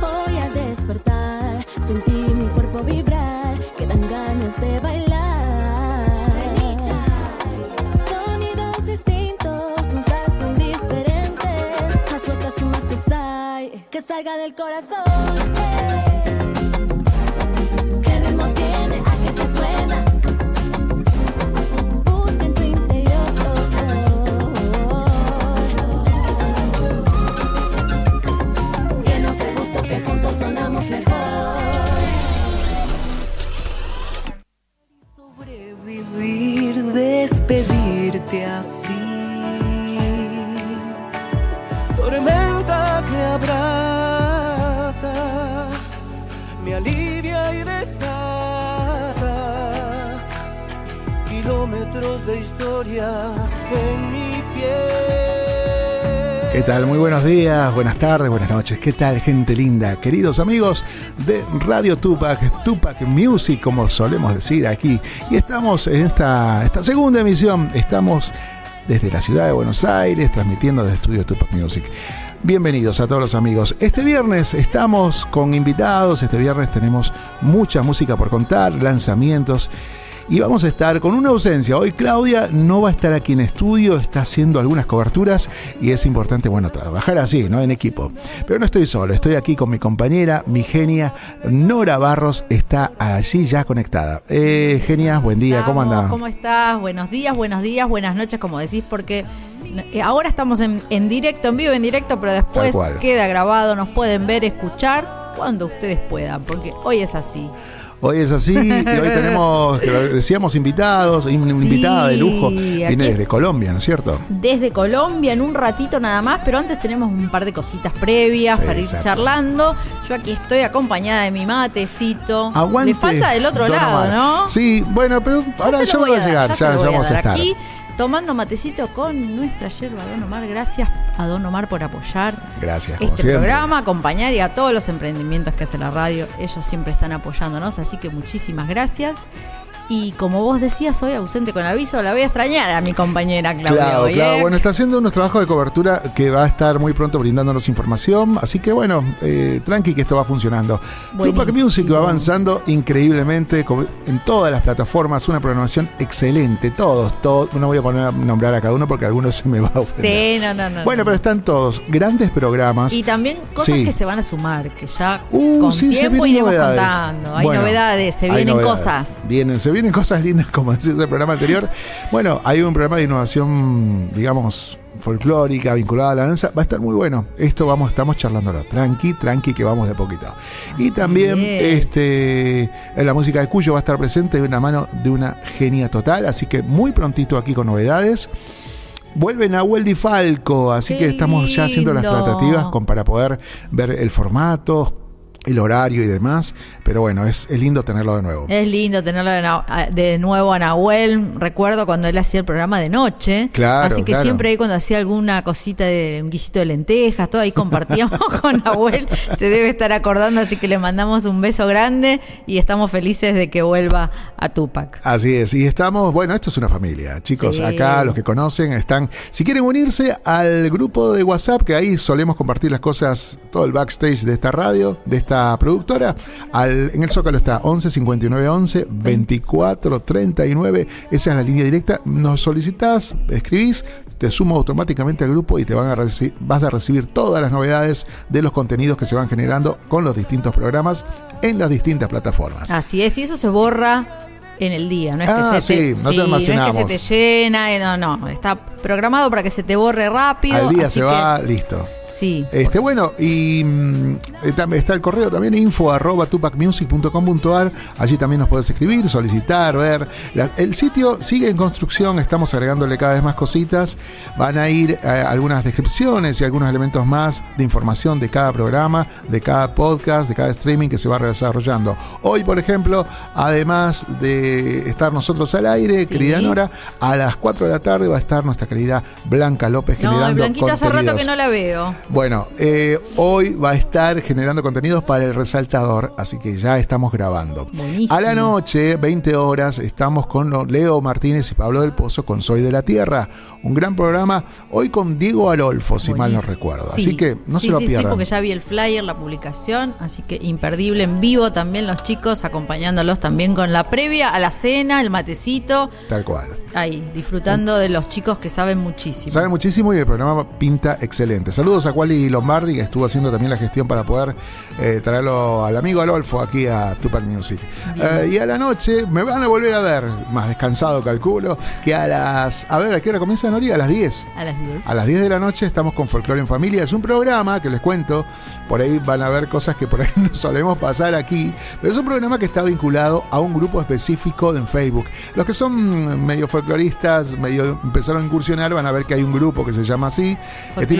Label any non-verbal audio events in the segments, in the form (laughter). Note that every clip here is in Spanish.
Hoy al despertar sentí mi cuerpo vibrar, que dan ganas de bailar. Sonidos distintos nos hacen diferentes. Haz vueltas su sai, que salga del corazón. En mi. ¿Qué tal? Muy buenos días, buenas tardes, buenas noches. ¿Qué tal, gente linda? Queridos amigos de Radio Tupac, Tupac Music, como solemos decir aquí. Y estamos en esta, esta segunda emisión. Estamos desde la ciudad de Buenos Aires, transmitiendo desde Estudio Tupac Music. Bienvenidos a todos los amigos. Este viernes estamos con invitados, este viernes tenemos mucha música por contar, lanzamientos. Y vamos a estar con una ausencia. Hoy Claudia no va a estar aquí en estudio, está haciendo algunas coberturas y es importante, bueno, trabajar así, ¿no? En equipo. Pero no estoy solo, estoy aquí con mi compañera, mi genia, Nora Barros, está allí ya conectada. Eh, genia, buen día, ¿cómo Estamos, anda? ¿Cómo estás? Buenos días, buenos días, buenas noches, como decís, porque eh, ahora estamos en, en directo, en vivo, en directo, pero después queda grabado, nos pueden ver, escuchar cuando ustedes puedan, porque hoy es así. Hoy es así y hoy tenemos, decíamos, invitados, una Sí, invitada de lujo. Viene desde Colombia, ¿no es cierto? Desde Colombia en un ratito nada más, pero antes tenemos un par de cositas previas Sí, para ir exacto. charlando. Yo aquí estoy acompañada de mi matecito. Aguante. Le falta del otro lado, Omar. ¿no? Sí, bueno, pero ahora ya va voy a llegar, ya ya, ya vamos a estar. Aquí tomando matecito con nuestra yerba Don Omar. Gracias a Don Omar por apoyar Gracias, este siempre. programa, acompañar y a todos los emprendimientos que hace la radio. Ellos siempre están apoyándonos, así que muchísimas gracias. Y como vos decías, hoy ausente con aviso, la voy a extrañar a mi compañera Claudia. Claro, claro. Bueno, está haciendo unos trabajos de cobertura que va a estar muy pronto brindándonos información. Así que bueno, eh, tranqui que esto va funcionando. Tupac Music va avanzando increíblemente en todas las plataformas. Una programación excelente. Todos, todos. No voy a poner a nombrar a cada uno porque algunos se me va a ofender. Sí, no, no, no. Bueno, no. pero están todos. Grandes programas. Y también cosas Sí. que se van a sumar, que ya Uh, con sí, tiempo iremos novedades. contando. Hay Bueno, novedades, se vienen novedades. cosas. Vienen, se vienen cosas lindas, como decía el programa anterior. Bueno, hay un programa de innovación, digamos, folclórica, vinculada a la danza. Va a estar muy bueno. Esto vamos, estamos charlándolo. Tranqui, tranqui, que vamos de a poquito. Y también es. este en la música de Cuyo va a estar presente de una mano de una genia total. Así que muy prontito aquí con novedades. Vuelve Nahuel Di Falco, así Qué que estamos ya haciendo las tratativas con, para poder ver el formato, el horario y demás. Pero bueno, es, es lindo tenerlo de nuevo. Es lindo tenerlo de, na- a- de nuevo a Nahuel. Recuerdo cuando él hacía el programa de noche. Claro, Así que claro. siempre ahí cuando hacía alguna cosita de un guisito de lentejas, todo ahí compartíamos (laughs) con Nahuel. Se debe estar acordando, así que le mandamos un beso grande y estamos felices de que vuelva a Tupac. Así es, y estamos, bueno, esto es una familia, chicos, Sí. acá los que conocen están, si quieren unirse al grupo de WhatsApp, que ahí solemos compartir las cosas, todo el backstage de esta radio, de esta productora, al, en el Zócalo está 11 59 11 24 39, esa es la línea directa, nos solicitas, escribís, te sumo automáticamente al grupo y te van a vas a recibir todas las novedades de los contenidos que se van generando con los distintos programas en las distintas plataformas. Así es, y eso se borra en el día, no es Ah, que se te, sí, no te almacenamos. es que se te llena, eh, no, no, está programado para que se te borre rápido. Al día así se que- va, listo. Sí. Este, bueno, y mm, eh, está el correo también, info arroba tupacmusic.com.ar. Allí también nos puedes escribir, solicitar, ver. La- el sitio sigue en construcción, estamos agregándole cada vez más cositas. Van a ir eh, algunas descripciones y algunos elementos más de información de cada programa, de cada podcast, de cada streaming que se va desarrollando. Hoy, por ejemplo, además de estar nosotros al aire, Sí. querida Nora, a las 4 de la tarde va a estar nuestra querida Blanca López No, generando Blanquita hace rato contenidos. que no la veo. Bueno, eh, hoy va a estar generando contenidos para el resaltador, así que ya estamos grabando. Buenísimo. A la noche, 20 horas, estamos con Leo Martínez y Pablo del Pozo con Soy de la Tierra. Un gran programa, hoy con Diego Arolfo, si mal no recuerdo. Sí. Así que no Sí, se lo sí, pierdan. Sí, porque ya vi el flyer, la publicación, así que imperdible en vivo también los chicos, acompañándolos también con la previa a la cena, el matecito, Tal cual. ahí, disfrutando de los chicos que saben muchísimo. Sabe muchísimo y el programa pinta excelente. Saludos a Quali Lombardi, que estuvo haciendo también la gestión para poder eh, traerlo al amigo Adolfo aquí a Tupac Music. Eh, y a la noche me van a volver a ver, más descansado calculo, que a las... A ver, ¿a qué hora comienza Nori? A las 10. A las 10. A las 10 de la noche estamos con Folklore en Familia. Es un programa que les cuento, por ahí van a ver cosas que por ahí (laughs) no solemos pasar aquí, pero es un programa que está vinculado a un grupo específico en Facebook. Los que son medio folcloristas, medio empezaron a incursionar, van a ver que hay un grupo que se llama así.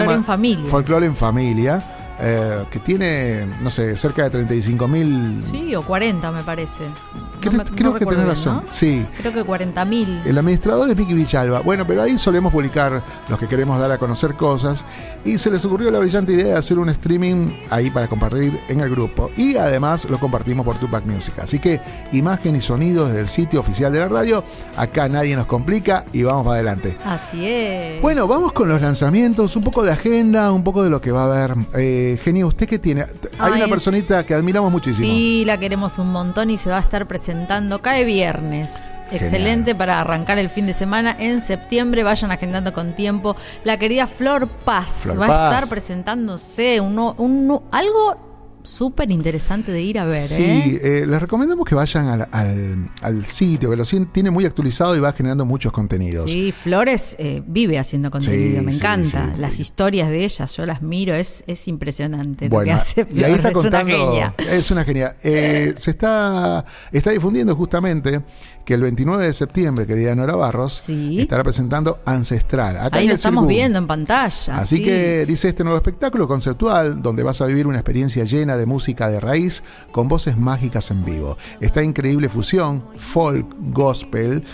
ma- en Familia. Folklore en Familia, eh, que tiene, no sé, cerca de 35 mil... Sí, o 40 me parece. No creo me- creo no que tenés razón. ¿no? Sí. Creo que 40 mil. El administrador es Vicky Villalba. Bueno, pero ahí solemos publicar los que queremos dar a conocer cosas. Y se les ocurrió la brillante idea de hacer un streaming ahí para compartir en el grupo. Y además lo compartimos por Tupac Music. Así que imagen y sonido desde el sitio oficial de la radio. Acá nadie nos complica y vamos para adelante. Así es. Bueno, vamos con los lanzamientos, un poco de agenda, un poco de lo que va a haber. Eh, Genio, ¿usted qué tiene? Hay una personita que admiramos muchísimo. Sí, la queremos un montón y se va a estar presentando. Cae viernes. Excelente para arrancar el fin de semana en septiembre. Vayan agendando con tiempo. La querida Flor Paz Flor va Paz. a estar presentándose uno, un- algo súper interesante de ir a ver. Sí, ¿eh? eh, les recomendamos que vayan al, al- al sitio, que lo tiene muy actualizado y va generando muchos contenidos. Sí, Flores eh, vive haciendo contenido, Sí, me sí, encanta. sí. Las historias de ella, yo las miro, es, es impresionante Bueno, lo que hace y ahí está es una contando. genia. Es una genia. Se está, está difundiendo justamente que el 29 de septiembre, querida Nora Barros, Sí. estará presentando Ancestral. Acá Ahí lo estamos viendo en pantalla. Así sí. que dice este nuevo espectáculo conceptual donde vas a vivir una experiencia llena de música de raíz con voces mágicas en vivo. Esta increíble fusión folk gospel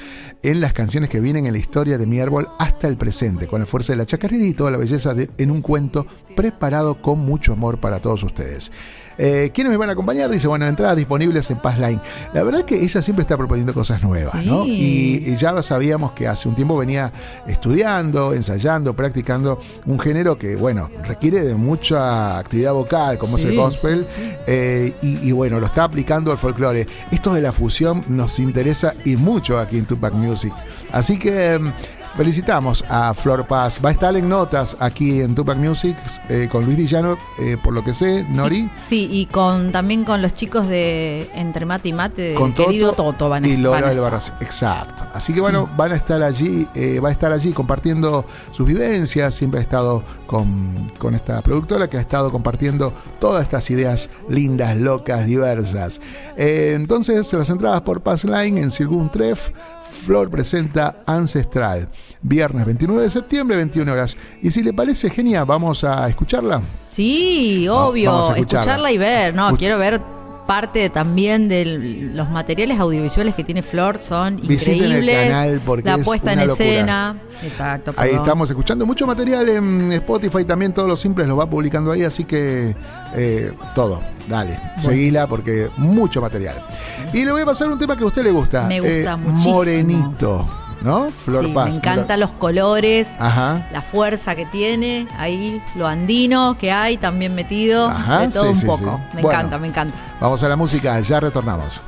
en las canciones que vienen en la historia de mi árbol hasta el presente, con la fuerza de la chacarera y toda la belleza de en un cuento preparado con mucho amor para todos ustedes. Eh, ¿Quiénes me van a acompañar? Dice, bueno, entradas disponibles en Passline. La verdad que ella siempre está proponiendo cosas nuevas, ¿no? Y, y ya sabíamos que hace un tiempo venía estudiando, ensayando, practicando un género que, bueno, requiere de mucha actividad vocal, como es el gospel, eh, y, y, bueno, lo está aplicando al folclore. Esto de la fusión nos interesa y mucho aquí en Tupac Music. Así que... Felicitamos a Flor Paz. Va a estar en notas aquí en Tupac Music eh, con Luis Dillano, eh, por lo que sé, Nori. Sí, y con también con los chicos de Entre Mate y Mate, de con querido Toto, Toto van a y Lola van a- del Barras. Exacto. Así que bueno, van a estar allí, eh, va a estar allí compartiendo sus vivencias. Siempre ha estado con, con esta productora que ha estado compartiendo todas estas ideas lindas, locas, diversas. Eh, entonces, las entradas por Passline en Sirgun Tref. Flor presenta Ancestral, viernes 29 de septiembre, 21 horas. Y si le parece genial, vamos a escucharla. Sí, obvio, escucharla. escucharla y ver, no, quiero ver parte también de los materiales audiovisuales que tiene Flor, son Visiten el increíbles. canal porque la es puesta una en locura. escena. Exacto. Ahí perdón. estamos escuchando mucho material en Spotify, también todos los simples los va publicando ahí, así que eh, todo, dale, seguila porque mucho material. Y le voy a pasar un tema que a usted le gusta. Me gusta eh, muchísimo. Morenito, ¿no? Flor Sí, Paz. me encantan los colores, Ajá. la fuerza que tiene, ahí lo andino que hay también metido, Ajá, de todo sí, un sí, poco. Me Bueno. encanta, me encanta. Vamos a la música, ya retornamos.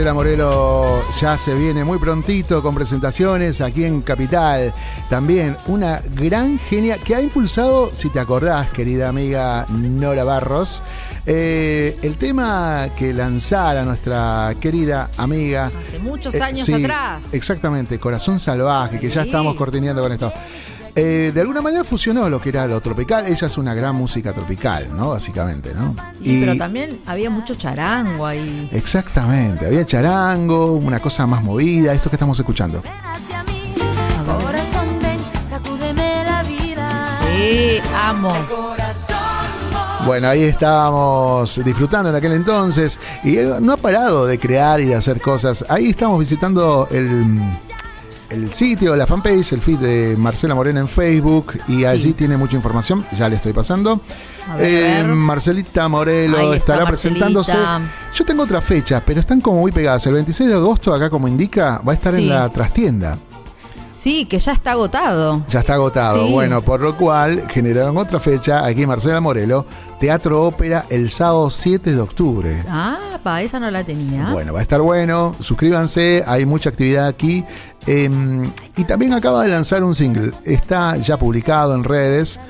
Marcela Morelo ya se viene muy prontito con presentaciones aquí en Capital. También una gran genia que ha impulsado, si te acordás, querida amiga Nora Barros, eh, el tema que lanzara nuestra querida amiga. Hace muchos Eh, años sí, atrás. Exactamente, Corazón Salvaje, que ya estamos cortineando con esto. Eh, de alguna manera fusionó lo que era lo tropical. Ella es una gran música tropical, ¿no? Básicamente, ¿no? Sí, pero también había mucho charango ahí. Exactamente, había charango, una cosa más movida, esto que estamos escuchando. Ven hacia mí, corazón, ven, sacúdeme la vida. Sí, amo. Bueno, ahí estábamos disfrutando en aquel entonces y no ha parado de crear y de hacer cosas. Ahí estamos visitando el, el sitio, la fanpage, el feed de Marcela Morena en Facebook y allí tiene mucha información, ya le estoy pasando. Ver, Eh. Marcelita Morelo estará Marcelita. presentándose. Yo tengo otra fecha, pero están como muy pegadas. El 26 de agosto, acá como indica, va a estar Sí. en la trastienda. Sí, que ya está agotado. Ya está agotado. Sí. Bueno, por lo cual generaron otra fecha aquí en Marcela Morelo, Teatro Ópera, el sábado 7 de octubre. Ah, pa, esa no la tenía. Bueno, va a estar bueno. Suscríbanse, hay mucha actividad aquí. Eh, y también acaba de lanzar un single. Está ya publicado en redes.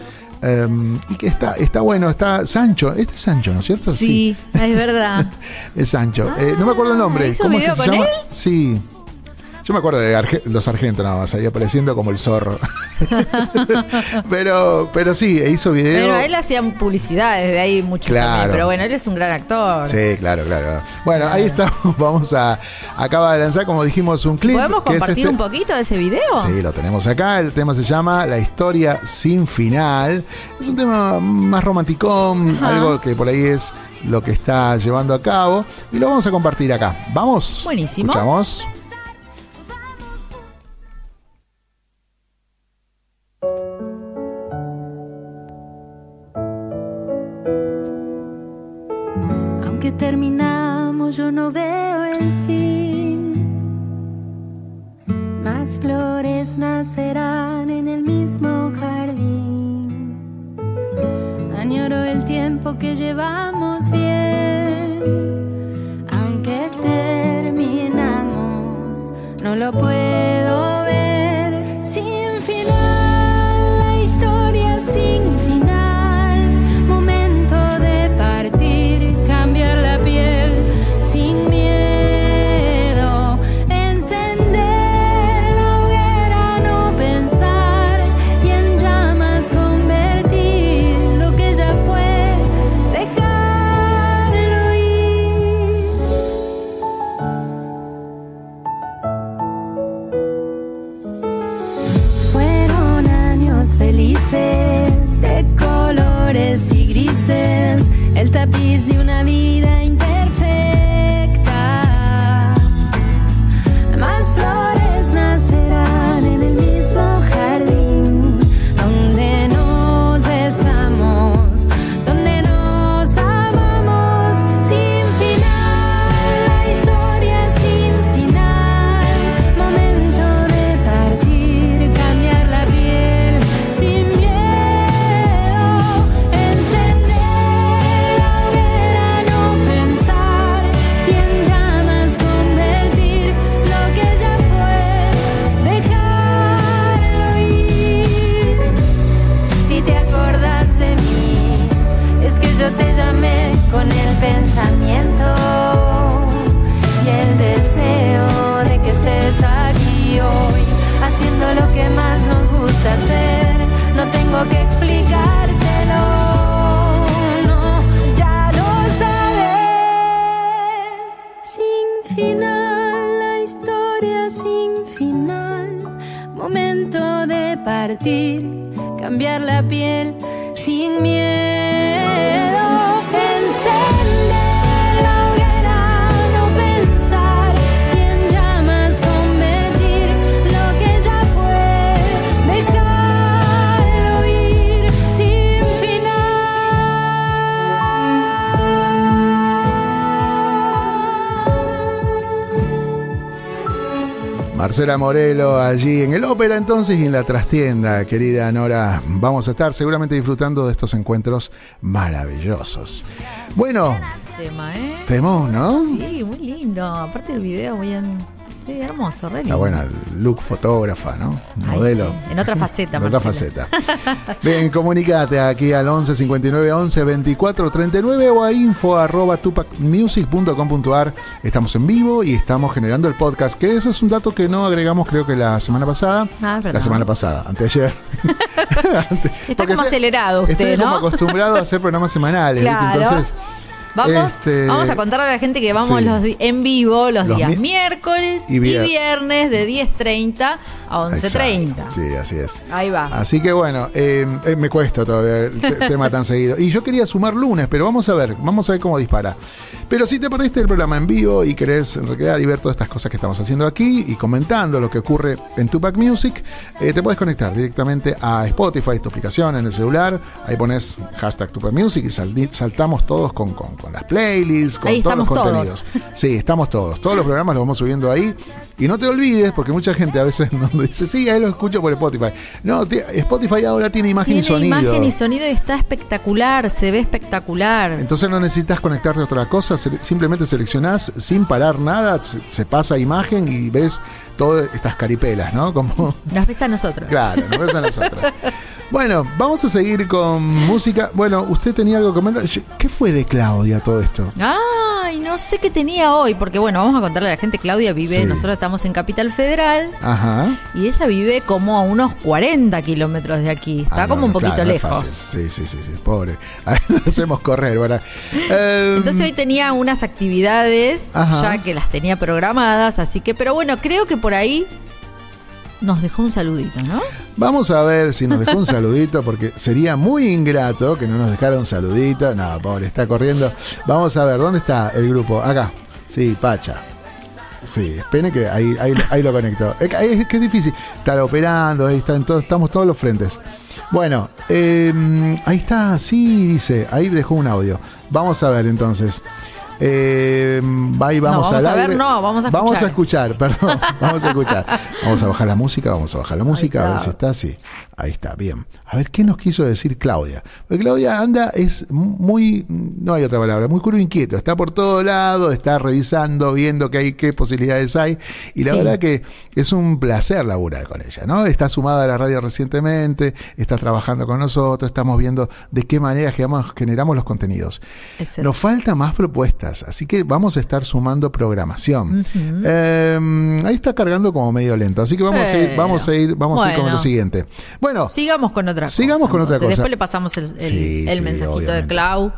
Eh, y que está, está bueno, está Sancho. Este es Sancho, ¿no es cierto? Sí, es verdad. (laughs) Es Sancho. Eh, no me acuerdo el nombre. ¿hizo ¿Cómo es que se con llama? él? Sí. Yo me acuerdo de Arge- los sargentos nada más, ahí apareciendo como el zorro. (laughs) pero, pero sí, hizo video. Pero él hacía publicidad desde ahí mucho Claro. también. Pero bueno, él es un gran actor. Sí, claro, claro. Bueno, ahí estamos. (laughs) Vamos a. Acaba de lanzar, como dijimos, un clip. ¿Podemos que es compartir este- un poquito de ese video? Sí, lo tenemos acá. El tema se llama La historia sin final. Es un tema más romanticón, Ajá. algo que por ahí es lo que está llevando a cabo. Y lo vamos a compartir acá. ¿Vamos? Buenísimo. Escuchamos. Terminamos, yo no veo el fin. Más flores nacerán en el mismo jardín. Añoro el tiempo que llevamos bien. Aunque terminamos, no lo puedo final. Marcela Morelo allí en el ópera entonces y en la trastienda, querida Nora. Vamos a estar seguramente disfrutando de estos encuentros maravillosos. Bueno, Tema, ¿eh? temón, ¿no? Sí, muy lindo. Aparte el video, bien. Sí, hermoso, re Está lindo. buena, look fotógrafa, ¿no? Ay, Modelo. sí, En otra faceta, (laughs) En otra faceta. Bien, comunicate aquí al 11 59 11 24 39 o a info arroba tupacmusic.com.ar. Estamos en vivo y estamos generando el podcast, que eso es un dato que no agregamos creo que la semana pasada. Ah, la semana pasada, anteayer. (laughs) (laughs) Ante- Está como acelerado usted, Estoy como ¿no? acostumbrado a hacer programas semanales. ¿viste? Entonces, Vamos, Este- vamos a contarle a la gente que vamos Sí. los en vivo los, Los días mi- miércoles y y, vier- viernes de 10.30 a 11.30. Exacto, Sí, así es. Ahí va. Así que bueno, eh, eh, me cuesta todavía el te- (laughs) tema tan seguido. Y yo quería sumar lunes, pero vamos a ver, vamos a ver cómo dispara. Pero si te perdiste el programa en vivo y querés recrear y ver todas estas cosas que estamos haciendo aquí y comentando lo que ocurre en Tupac Music, eh, te puedes conectar directamente a Spotify, tu aplicación en el celular. Ahí pones hashtag Tupac Music y saltamos todos con, con- con las playlists, con Ahí todos los todos. contenidos. Sí, estamos todos. Todos los programas los vamos subiendo ahí. Y no te olvides, porque mucha gente a veces (laughs) dice, sí, ahí lo escucho por Spotify. No, ti- Spotify ahora tiene imagen Tiene y sonido. imagen y sonido y está espectacular, se ve espectacular. Entonces no necesitas conectarte a otra cosa, simplemente seleccionás sin parar nada, se, se pasa imagen y ves todas estas caripelas, ¿no? Como, Nos ves a nosotros. claro, nos ves a nosotros. (laughs) Bueno, vamos a seguir con música. Bueno, usted tenía algo que comentar. ¿Qué fue de Claudia todo esto? Ay, no sé qué tenía hoy, porque bueno, vamos a contarle a la gente, Claudia vive, Sí. nosotros estamos en Capital Federal Ajá. y ella vive como a unos 40 kilómetros de aquí, está Ah, como no, un poquito claro, no es lejos. sí, sí, sí, sí, pobre. (laughs) Hacemos correr, ¿verdad? Eh, Entonces hoy tenía unas actividades Ajá. ya que las tenía programadas, así que, pero bueno, creo que por ahí nos dejó un saludito, ¿no? Vamos a ver si nos dejó un (laughs) saludito, porque sería muy ingrato que no nos dejara un saludito. No, pobre, está corriendo. Vamos a ver, ¿dónde está el grupo? Acá. Sí, Pacha. Sí, espere que ahí, ahí, ahí lo conectó. Es que, es que es difícil. Estar operando, ahí está, en todo- estamos todos los frentes. Bueno, eh, ahí está, sí, dice, ahí dejó un audio. Vamos a ver entonces. Eh, ahí vamos, vamos al a ver, aire. no, vamos a Vamos a escuchar. escuchar, perdón. (laughs) Vamos a escuchar. Vamos a bajar la música, vamos a bajar la música, a ver si está así. Ahí está, bien. A ver qué nos quiso decir Claudia. Porque Claudia anda, es muy, no hay otra palabra, muy culo inquieto. Está por todo lado, está revisando, viendo qué hay, qué posibilidades hay. Y la Sí. verdad que es un placer laburar con ella, ¿no? Está sumada a la radio recientemente, está trabajando con nosotros, estamos viendo de qué manera generamos, generamos los contenidos. Nos faltan más propuestas, así que vamos a estar sumando programación. Eh, ahí está cargando como medio lento, así que vamos a ir, vamos a ir, vamos a ir con lo siguiente. Bueno, Sigamos con otra Sigamos cosa. con otra cosa. Después le pasamos el, el- Sí, el sí, mensajito obviamente. de Clau.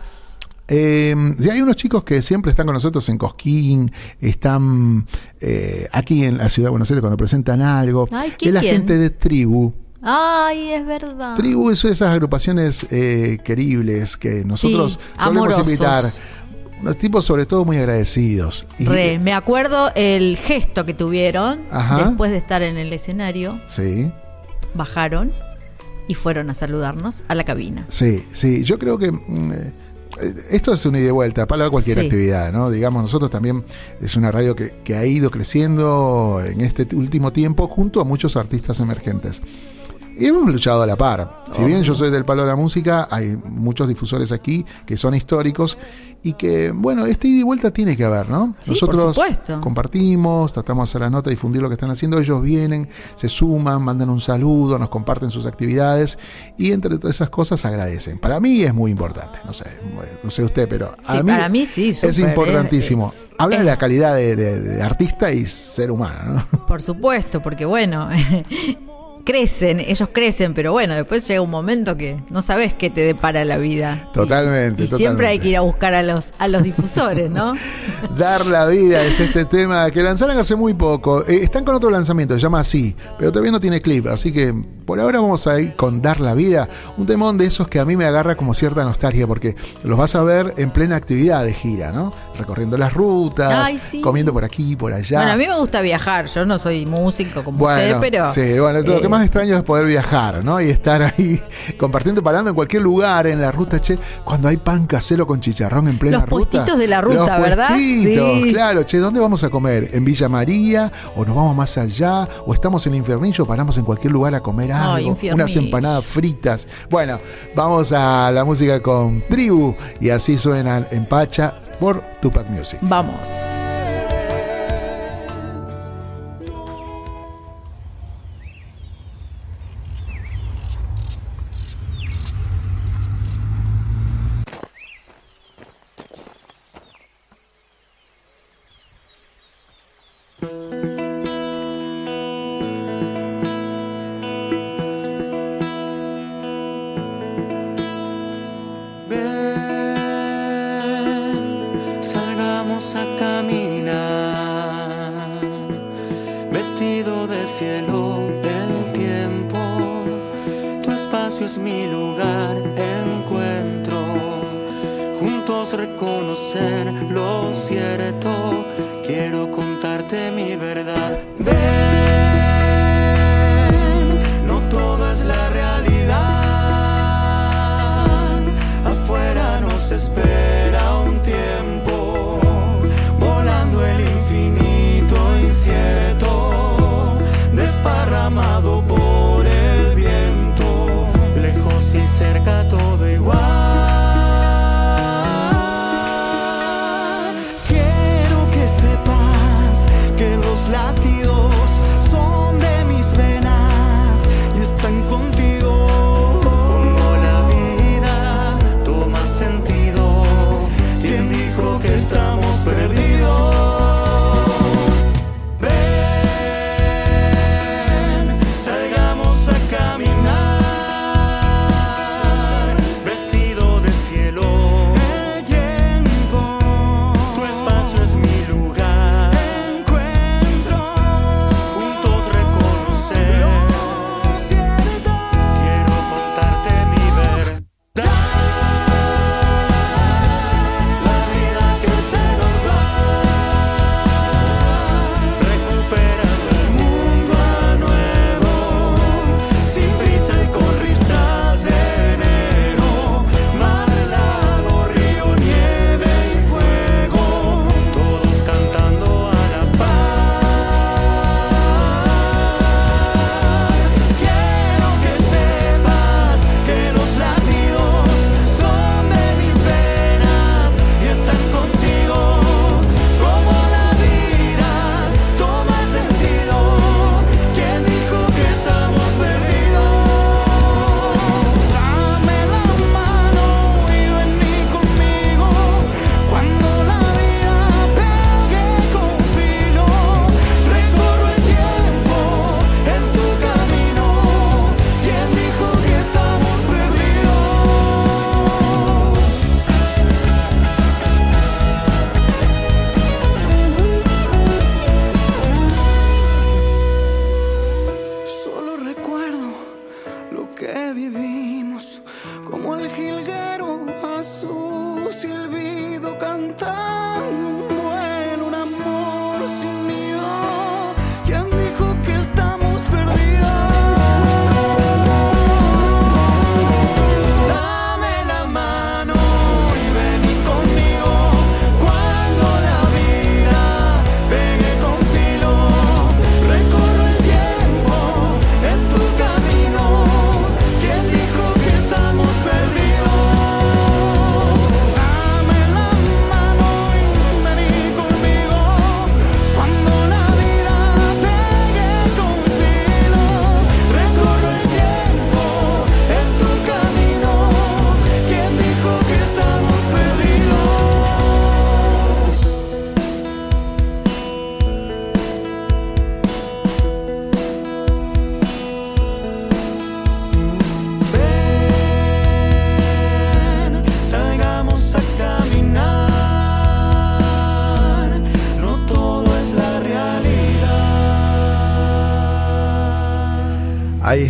eh, si hay unos chicos que siempre están con nosotros en Cosquín, están eh, aquí en la ciudad de Buenos Aires cuando presentan algo. Ay, es ¿quién, la quién? gente de Tribu. Ay, es verdad. Tribu es esas agrupaciones eh, queribles que nosotros Sí, solemos amorosos. invitar. Unos tipos sobre todo muy agradecidos. Y- Re, me acuerdo el gesto que tuvieron Ajá. después de estar en el escenario. Sí. Bajaron y fueron a saludarnos a la cabina. Sí, sí, yo creo que mm, eh, esto es una ida y vuelta para cualquier Sí. actividad, ¿no? Digamos, nosotros también es una radio que, que ha ido creciendo en este último tiempo junto a muchos artistas emergentes. Y hemos luchado a la par. Si bien yo soy del palo de la música, hay muchos difusores aquí que son históricos y que, bueno, este ida y vuelta tiene que haber, ¿no? Sí, Nosotros por compartimos, tratamos de hacer la nota, difundir lo que están haciendo. Ellos vienen, se suman, mandan un saludo, nos comparten sus actividades y entre todas esas cosas agradecen. Para mí es muy importante, no sé, no sé usted, pero a Sí, mí, para mí sí, es súper, importantísimo. eh, Habla de eh. la calidad de, de- de artista y ser humano, ¿no? Por supuesto, porque bueno, (laughs) crecen, ellos crecen, pero bueno, después llega un momento que no sabes qué te depara la vida. Totalmente, Y, siempre totalmente. hay que ir a buscar a los, a los difusores, ¿no? (laughs) Dar la vida es este tema que lanzaron hace muy poco. Eh, están con otro lanzamiento, se llama así, pero todavía no tiene clip, así que por ahora vamos a ir con Dar la vida, un temón de esos que a mí me agarra como cierta nostalgia porque los vas a ver en plena actividad de gira, ¿no? Recorriendo las rutas, Ay, sí. comiendo por aquí, por allá. Bueno, a mí me gusta viajar, yo no soy músico como Bueno, usted, pero... sí, bueno, que eh, más extraño es poder viajar, ¿no? Y estar ahí (laughs) compartiendo, parando en cualquier lugar, en la ruta, che, cuando hay pan casero con chicharrón en plena Los ruta. puestitos de la ruta, Los ¿verdad? Sí. claro, che, ¿dónde vamos a comer? ¿En Villa María? ¿O nos vamos más allá? ¿O estamos en Infernillo? ¿Paramos en cualquier lugar a comer algo? Infernillo. unas empanadas fritas. Bueno, vamos a la música con Tribu y así suenan en Pacha por Tupac Music. Vamos.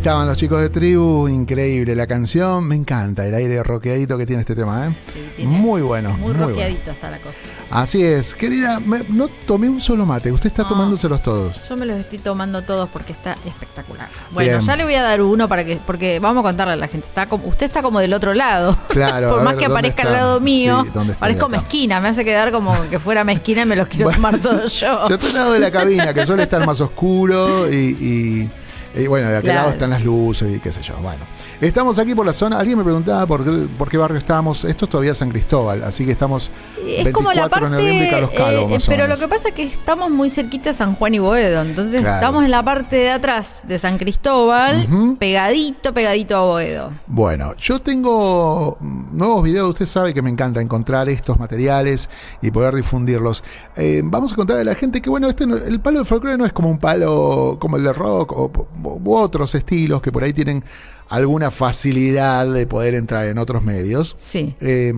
Estaban los chicos de tribu, increíble la canción, me encanta el aire rockeadito que tiene este tema, ¿eh? Sí, tiene- muy bueno, Muy, muy, bueno. rockeadito está la cosa. Así es, querida, me- no tomé un solo mate, usted está No. tomándoselos todos. Yo me los estoy tomando todos porque está espectacular. Bueno, Bien. ya le voy a dar uno para que, porque vamos a contarle a la gente. Está como, usted está como del otro lado. (laughs) Claro, Por más ver, que ¿dónde aparezca al lado mío, Sí, ¿dónde estoy parezco mezquina. Me hace quedar como que fuera mezquina y me los quiero Bueno. tomar todos yo. (laughs) Yo estoy al lado de la cabina, que suele estar más oscuro y, y- y bueno, de aquel Claro. lado están las luces y qué sé yo. Bueno, estamos aquí por la zona. Alguien me preguntaba por qué, por qué barrio estamos. Esto es todavía San Cristóbal, así que estamos Es 24 como la parte. de noviembre y Carlos Calvo, eh, pero lo que pasa es que estamos muy cerquita de San Juan y Boedo. Entonces Claro. estamos en la parte de atrás de San Cristóbal, Ujú. pegadito, pegadito a Boedo. Bueno, yo tengo mm, nuevos videos. Usted sabe que me encanta encontrar estos materiales y poder difundirlos. Eh, vamos a contarle a la gente que, bueno, este no- el palo de folclore no es como un palo como el de rock o, u otros estilos que por ahí tienen alguna facilidad de poder entrar en otros medios. Sí. Eh,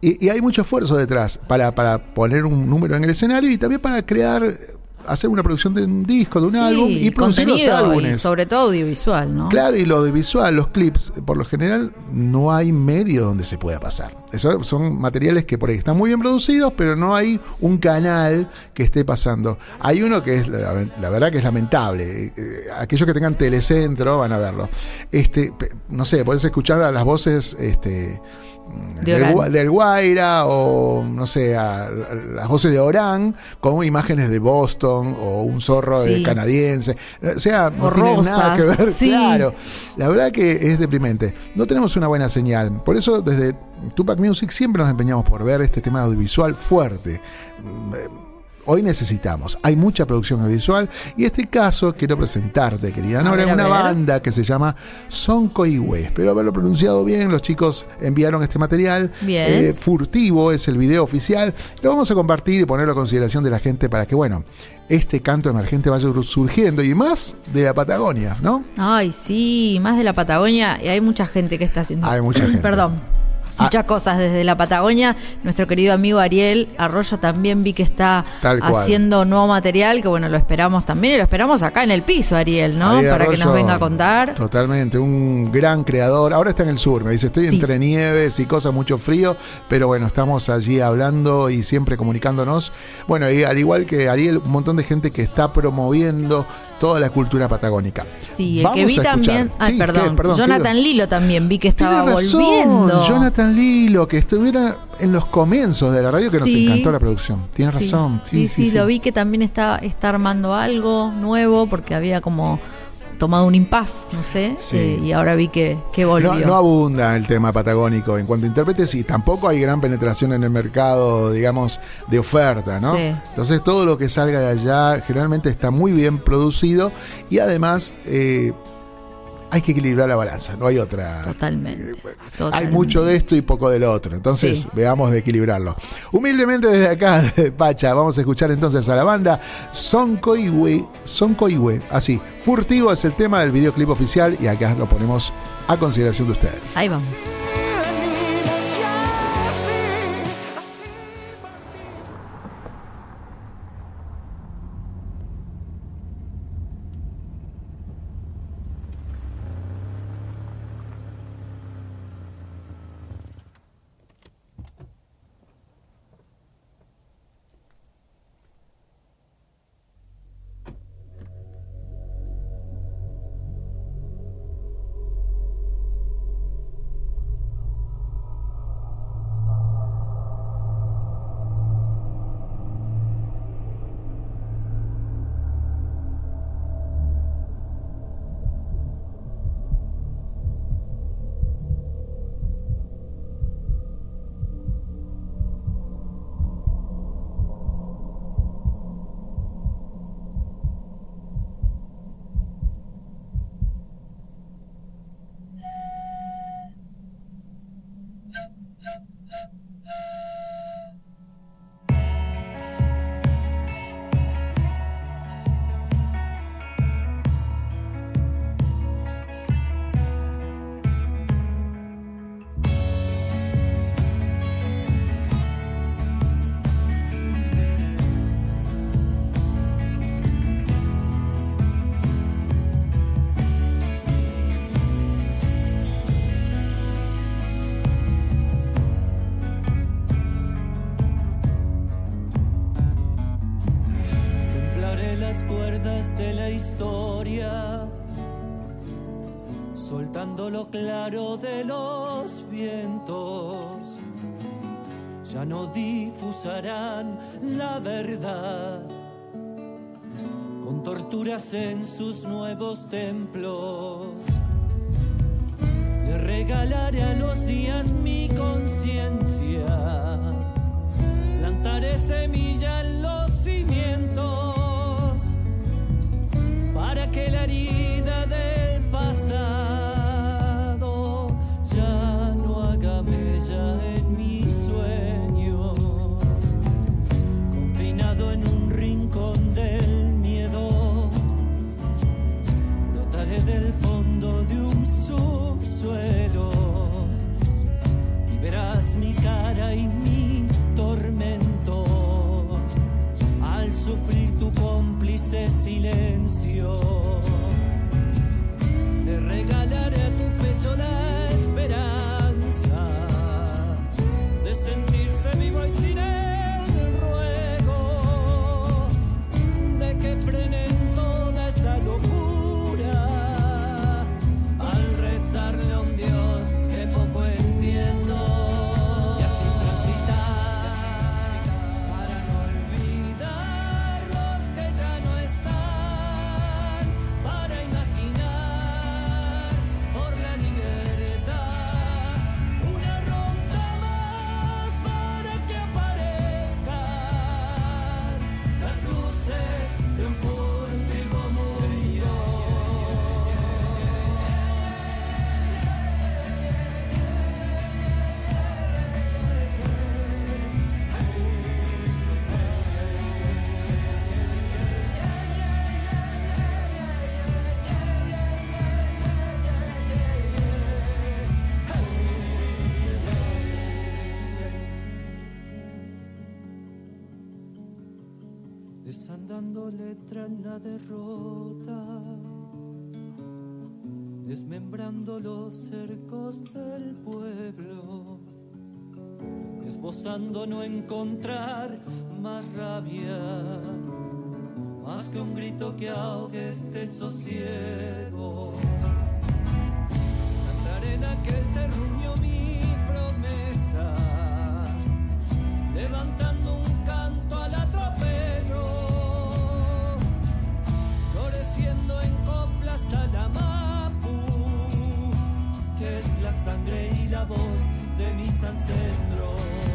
y, y hay mucho esfuerzo detrás para, para poner un número en el escenario y también para crear, hacer una producción de un disco, de un Sí, álbum y producir los y álbumes. sobre todo audiovisual, ¿no? Claro, y lo audiovisual, los clips, por lo general no hay medio donde se pueda pasar. Eso son materiales que por ahí están muy bien producidos, pero no hay un canal que esté pasando. Hay uno que es, la, la verdad que es lamentable. Eh, aquellos que tengan telecentro van a verlo. Este, no sé, podés escuchar a las voces este, De del, Guaira o no sé, a, a las voces de Orán como imágenes de Boston o un zorro canadiense. O sea, no tiene nada que ver. sí. Claro. La verdad que es deprimente. No tenemos una buena señal. Por eso desde Tupac Music siempre nos empeñamos por ver este tema audiovisual fuerte. Hoy necesitamos, hay mucha producción audiovisual y este caso quiero presentarte, querida Nora, ver, una banda que se llama Son Coihue. Espero haberlo pronunciado bien, los chicos enviaron este material. Bien. Eh, furtivo es el video oficial. Lo vamos a compartir y ponerlo a consideración de la gente para que, bueno, este canto emergente vaya surgiendo y más de la Patagonia, ¿no? Ay, sí, más de la Patagonia. Y hay mucha gente que está haciendo. Hay mucha (clears throat) gente. Perdón. Ah. Muchas cosas desde la Patagonia. Nuestro querido amigo Ariel Arroyo también vi que está haciendo nuevo material, que bueno, lo esperamos también y lo esperamos acá en el piso, Ariel, ¿no? Ariel Para que nos venga a contar. Totalmente, un gran creador. Ahora está en el sur, me dice, estoy Sí. entre nieves y cosas, mucho frío, pero bueno, estamos allí hablando y siempre comunicándonos. Bueno, y al igual que Ariel, un montón de gente que está promoviendo toda la cultura patagónica. Sí, el Vamos que vi a también. Ay, Sí, perdón. Perdón, Jonathan ¿qué? Lilo también vi que estaba razón, volviendo. Jonathan Lilo, que estuviera en los comienzos de la radio, que nos encantó la producción. Tienes Sí. razón. Sí, sí, lo vi que también está, está armando algo nuevo porque había como tomado un impas, no sé, Sí. eh, y ahora vi que, que volvió. No, no abunda el tema patagónico en cuanto a intérpretes y tampoco hay gran penetración en el mercado, digamos, de oferta, ¿no? Sí. Entonces todo lo que salga de allá generalmente está muy bien producido y además eh, hay que equilibrar la balanza, no hay otra. Totalmente. Hay totalmente. mucho de esto y poco del otro, entonces Sí. veamos de equilibrarlo. Humildemente desde acá, (laughs) Pacha, vamos a escuchar entonces a la banda Son Coihue, Son Coihue, así, Furtivo es el tema del videoclip oficial y acá lo ponemos a consideración de ustedes. Ahí vamos. De la historia, soltando lo claro de los vientos. Ya no difusarán la verdad con torturas en sus nuevos templos. Le regalaré a los días mi conciencia, plantaré semilla en los que la herida del pasado ya no haga mella en mis sueños. Confinado en un rincón del miedo, brotaré del fondo de un subsuelo y verás mi cara y mi tormento al sufrir tu cómplice silencio. En la derrota, desmembrando los cercos del pueblo, esbozando no encontrar más rabia, más que un grito que ahogue este sosiego. Cantaré en aquel terruño mi promesa, levantando sangre y la voz de mis ancestros.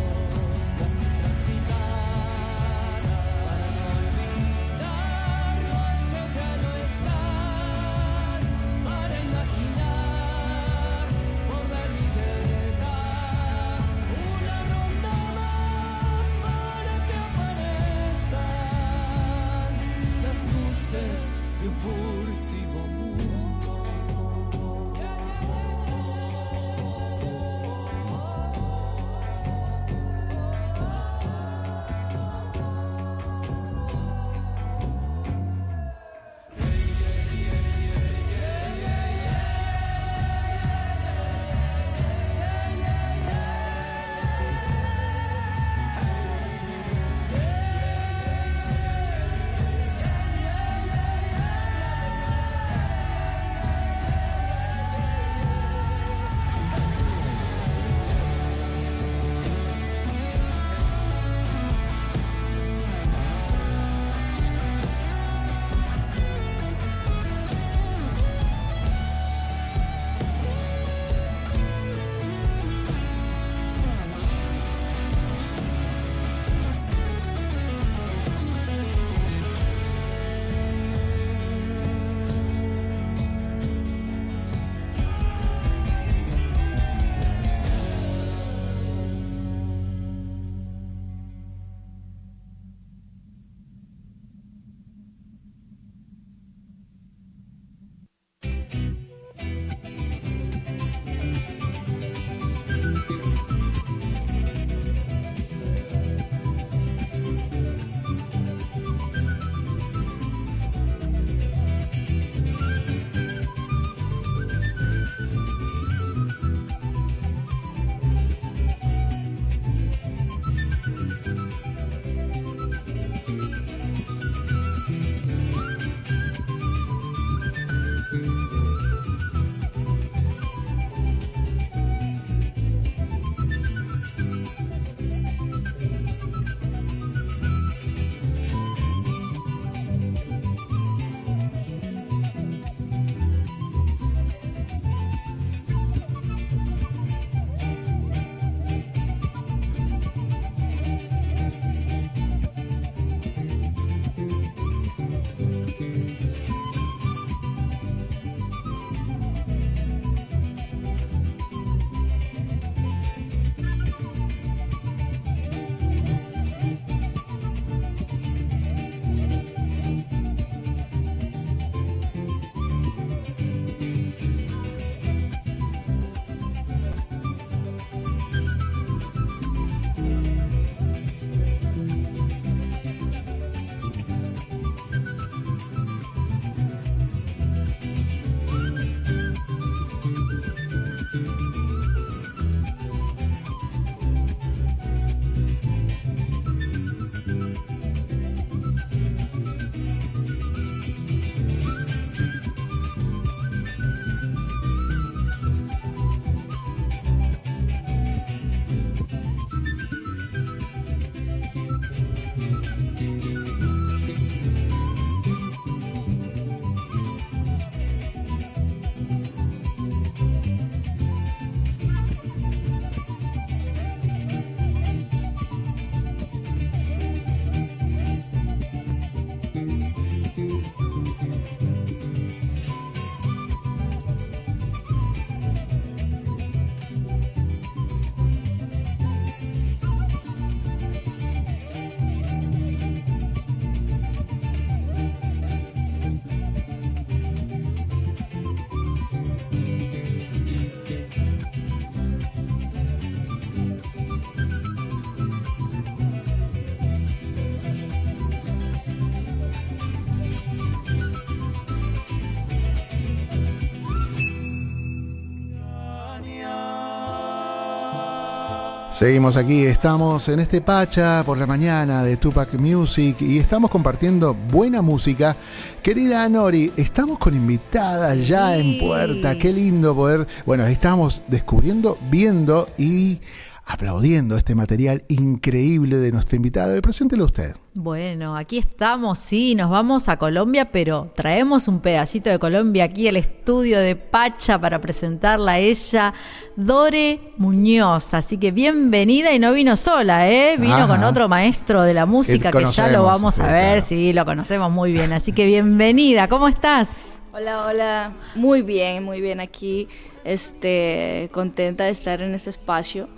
Seguimos aquí, estamos en este Pacha por la mañana de Tupac Music y estamos compartiendo buena música. Querida Nori, estamos con invitadas ya en puerta, qué lindo poder, bueno, estamos descubriendo, viendo y aplaudiendo este material increíble de nuestra invitada. Preséntelo usted. Bueno, aquí estamos, sí, nos vamos a Colombia, pero traemos un pedacito de Colombia aquí al estudio de Pacha para presentarla a ella, Dore Muñoz. Así que bienvenida y no vino sola, ¿eh? Vino Ajá. con otro maestro de la música que ya lo vamos a sí, ver, claro. sí, lo conocemos muy bien. Así que bienvenida, ¿cómo estás? Hola, hola. Muy bien, muy bien aquí. Este, contenta de estar en este espacio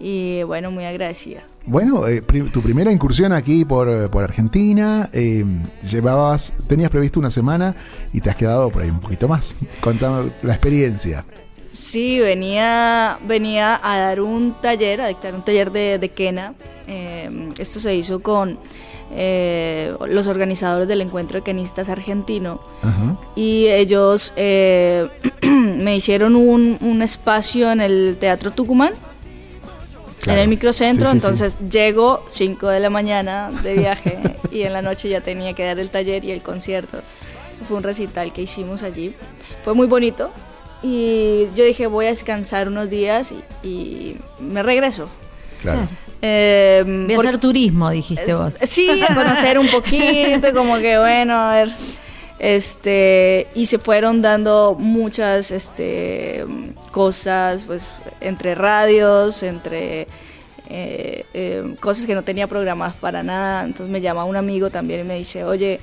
y bueno, muy agradecida. Bueno, eh, pri- tu primera incursión aquí por, eh, por Argentina, eh, llevabas, tenías previsto una semana y te has quedado por ahí un poquito más. Contame la experiencia. Sí, venía, venía a dar un taller, a dictar un taller de, de Kena. Eh, esto se hizo con eh, los organizadores del encuentro de kenistas argentino. Ajá. y ellos eh, (clears throat) me hicieron un, un espacio en el Teatro Tucumán, Claro. en el microcentro, Sí, sí, sí. entonces llego 5 de la mañana de viaje (laughs) y en la noche ya tenía que dar el taller y el concierto. Fue un recital que hicimos allí, fue muy bonito y yo dije voy a descansar unos días y, y me regreso. Claro. Eh, Voy a porque- hacer turismo, dijiste vos. Sí, a conocer un poquito, como que bueno, a ver. Este, y se fueron dando muchas este, cosas, pues, entre radios, entre eh, eh, cosas que no tenía programadas para nada. Entonces me llama un amigo también y me dice, oye,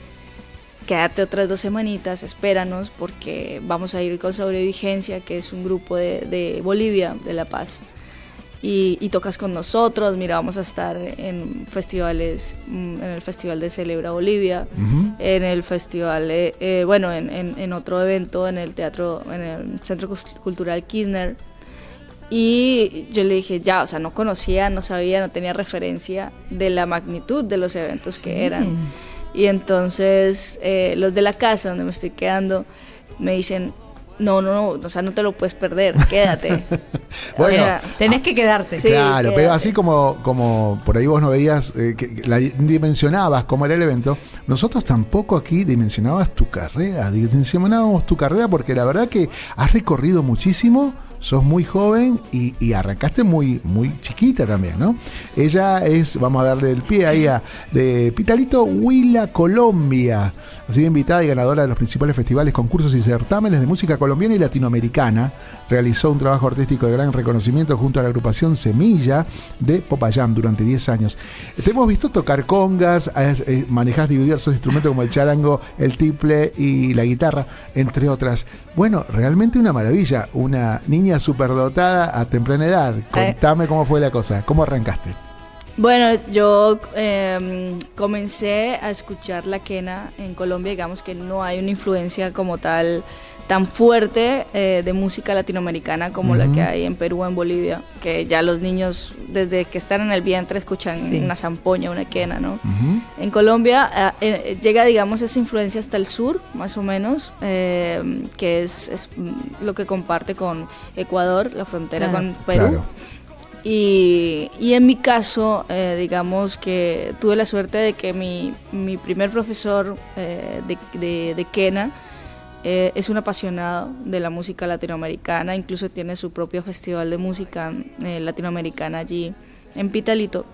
quédate otras dos semanitas, espéranos, porque vamos a ir con Sobrevigencia, que es un grupo de, de Bolivia, de La Paz y, y tocas con nosotros. Mira, vamos a estar en festivales, mm, en el Festival de Celebra Bolivia, Ujú. en el festival, eh, eh, bueno, en, en- en otro evento en el teatro, en el Centro Cultural Kirchner. Y yo le dije, ya, o sea, no conocía, no sabía, no tenía referencia de la magnitud de los eventos que eran. Y entonces eh, los de la casa donde me estoy quedando me dicen, no, no, no, o sea, no te lo puedes perder, quédate. (laughs) Bueno, O sea, Tenés que quedarte. Sí, claro, pero así como, como por ahí vos no veías, eh, que, que la dimensionabas cómo era el evento, nosotros tampoco aquí dimensionabas tu carrera, dimensionábamos tu carrera porque la verdad que has recorrido muchísimo, sos muy joven y, y arrancaste muy, muy chiquita también, ¿no? Ella es, vamos a darle el pie ahí a, de Pitalito Huila, Colombia. Ha sido invitada y ganadora de los principales festivales, concursos y certámenes de música colombiana y latinoamericana. Realizó un trabajo artístico de gran reconocimiento junto a la agrupación Semilla de Popayán durante 10 años. Te hemos visto tocar congas, eh, manejás diversos instrumentos como el charango, el tiple y la guitarra, entre otras. Bueno, realmente una maravilla. Una niña superdotada a temprana edad. Contame cómo fue la cosa, cómo arrancaste. Bueno, yo eh, comencé a escuchar la quena en Colombia, digamos que no hay una influencia como tal tan fuerte eh, de música latinoamericana como la que hay en Perú o en Bolivia, que ya los niños desde que están en el vientre escuchan Sí. una zampoña, una quena, ¿no? En Colombia ah, eh, llega, digamos, esa influencia hasta el sur, más o menos, eh, que es, es, lo que comparte con Ecuador, la frontera Claro. con Perú. Claro. Y, y en mi caso, eh, digamos que tuve la suerte de que mi, mi primer profesor eh, de, de, de Kena eh, es un apasionado de la música latinoamericana, incluso tiene su propio festival de música eh, latinoamericana allí en Pitalito.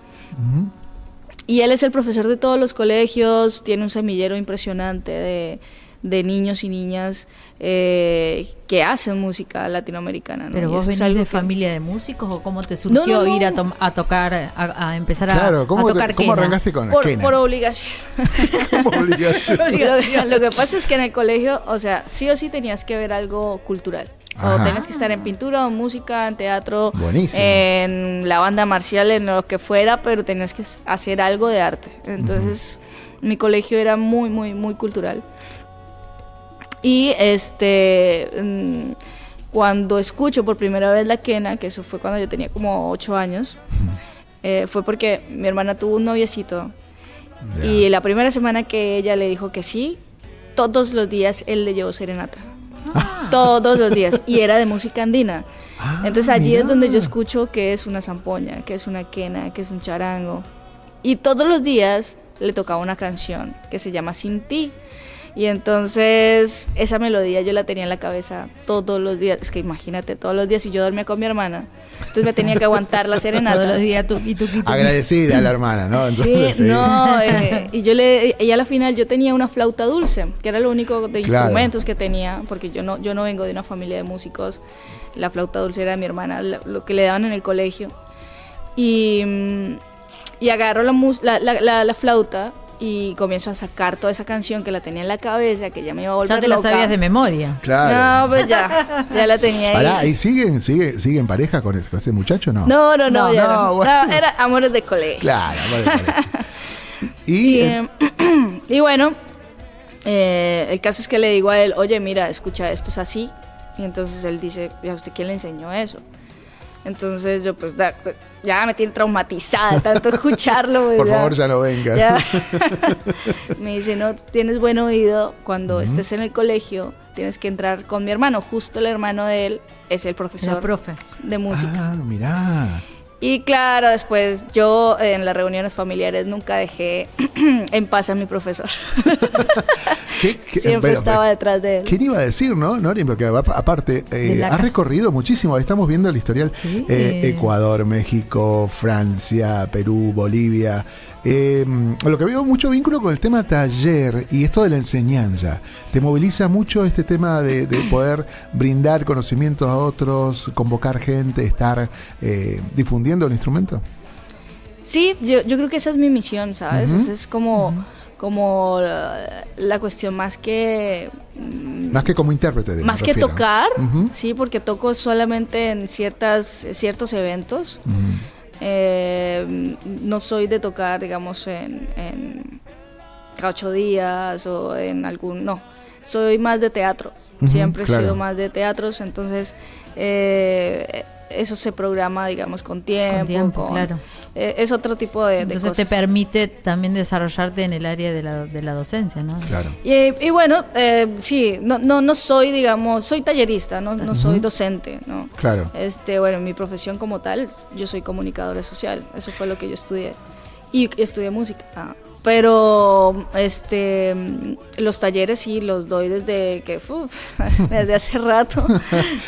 Y él es el profesor de todos los colegios, tiene un semillero impresionante de, de niños y niñas eh, que hacen música latinoamericana. ¿no? Pero Y vos venís algo de que- familia de músicos o cómo te surgió No, no, no. ir a, tom- a tocar, a, a empezar a, Claro, ¿cómo, a te- tocar cómo quena? arrancaste con por, por obligación. (laughs) Como (laughs) obligación. lo, que, lo que pasa es que en el colegio, o sea, sí o sí tenías que ver algo cultural. Ajá. O tenías que estar en pintura, o en música, en teatro, Buenísimo. en la banda marcial, en lo que fuera, pero tenías que hacer algo de arte. Entonces, mi colegio era muy, muy, muy cultural. Y este mm, cuando escucho por primera vez la quena, que eso fue cuando yo tenía como ocho años, eh, fue porque mi hermana tuvo un noviecito y la primera semana que ella le dijo que sí, todos los días él le llevó serenata. Todos los días. Y era de música andina. Ah, Entonces allí es donde yo escucho que es una zampoña, que es una quena, que es un charango. Y todos los días le tocaba una canción que se llama Sin ti. Y entonces esa melodía yo la tenía en la cabeza todos los días. Es que imagínate, todos los días y yo dormía con mi hermana. Entonces me tenía que aguantar la (laughs) serenata. Todos los días tuqui, tuqui, tuqui. Agradecida a la hermana, ¿no? Entonces, sí. no, eh, y yo le, y a la final yo tenía una flauta dulce, que era lo único de Claro. instrumentos que tenía, porque yo no, yo no vengo de una familia de músicos, la flauta dulce era de mi hermana, lo que le daban en el colegio, y, mm, y agarro la, mus- la, la- la- la flauta y comienzo a sacar toda esa canción que la tenía en la cabeza, que ya me iba a volver Ya te la loca. sabías de memoria. Claro. No, pues ya, ya la tenía ahí. Pará, ¿y siguen, sigue, sigue en pareja con, con este muchacho no? No, no, no, No, ya no, no. bueno. No, era amores de colegio. Claro, vale, vale. (laughs) Y, Y, eh, eh, (clears throat) y bueno, eh, el caso es que le digo a él, oye, mira, escucha, esto es así. Y entonces él dice, ¿y a usted quién le enseñó eso? Entonces yo pues da- ya me tiene traumatizada tanto (laughs) escucharlo. pues, por favor, ya no vengas. ya. (laughs) me dice, no, tienes buen oído, cuando estés en el colegio tienes que entrar con mi hermano. Justo el hermano de él es el profesor profe. de música. Ah, mirá. Y claro, después yo en las reuniones familiares nunca dejé (clears throat) en paz a mi profesor. (laughs) ¿Qué, qué- Siempre estaba detrás de él. ¿Quién iba a decir, no, Nori? Porque aparte, eh, De la ha casa. recorrido muchísimo. Estamos viendo el historial. Sí. Eh, Ecuador, México, Francia, Perú, Bolivia. Eh, lo que veo mucho vínculo con el tema taller y esto de la enseñanza. ¿Te moviliza mucho este tema de, de poder brindar conocimientos a otros, convocar gente, estar eh, difundiendo el instrumento? Sí, yo, yo creo que esa es mi misión, ¿sabes? Esa es como, como la, la cuestión más que... mm, Más que como intérprete. digo, más que refiero. tocar, sí, porque toco solamente en ciertas, ciertos eventos. Eh, no soy de tocar, digamos, en, en cada ocho días o en algún... No, soy más de teatro. Siempre claro. he sido más de teatros, entonces eh, eso se programa, digamos, con tiempo. Con tiempo, con- claro. eh, es otro tipo de, de Entonces te permite también desarrollarte en el área de la, de la docencia, ¿no? Claro. Y, y bueno, eh, sí, no, no, no soy, digamos, soy tallerista, no, no soy docente, ¿no? Claro. Este, bueno, mi profesión como tal, yo soy comunicadora social, eso fue lo que yo estudié. Y estudié música. ah. Pero este los talleres sí los doy desde que uf, (laughs) desde hace rato. (laughs)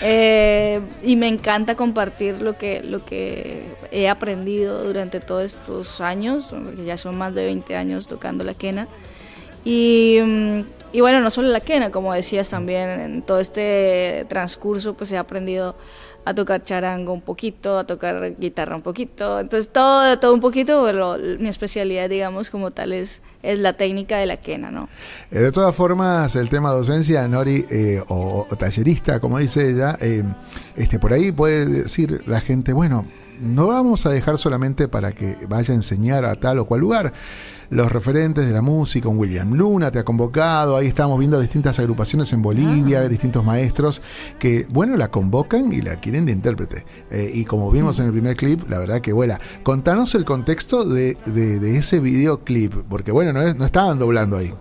Eh, y me encanta compartir lo que, lo que he aprendido durante todos estos años, porque ya son más de 20 años tocando la quena. Y, y bueno, no solo la quena, como decías también, en todo este transcurso pues he aprendido a tocar charango un poquito, a tocar guitarra un poquito, entonces todo, todo un poquito, pero mi especialidad digamos como tal es, la técnica de la quena, ¿no? Eh, de todas formas, el tema docencia, Nori, eh, o, o tallerista, como dice ella, eh, este, por ahí puede decir la gente, bueno, no vamos a dejar solamente para que vaya a enseñar a tal o cual lugar. Los referentes de la música, un William Luna te ha convocado, ahí estamos viendo distintas agrupaciones en Bolivia, distintos maestros que, bueno, la convocan y la quieren de intérprete. Eh, y como vimos en el primer clip, la verdad que vuela. Contanos el contexto de, de- de ese videoclip, porque bueno, no, es- no estaban doblando ahí.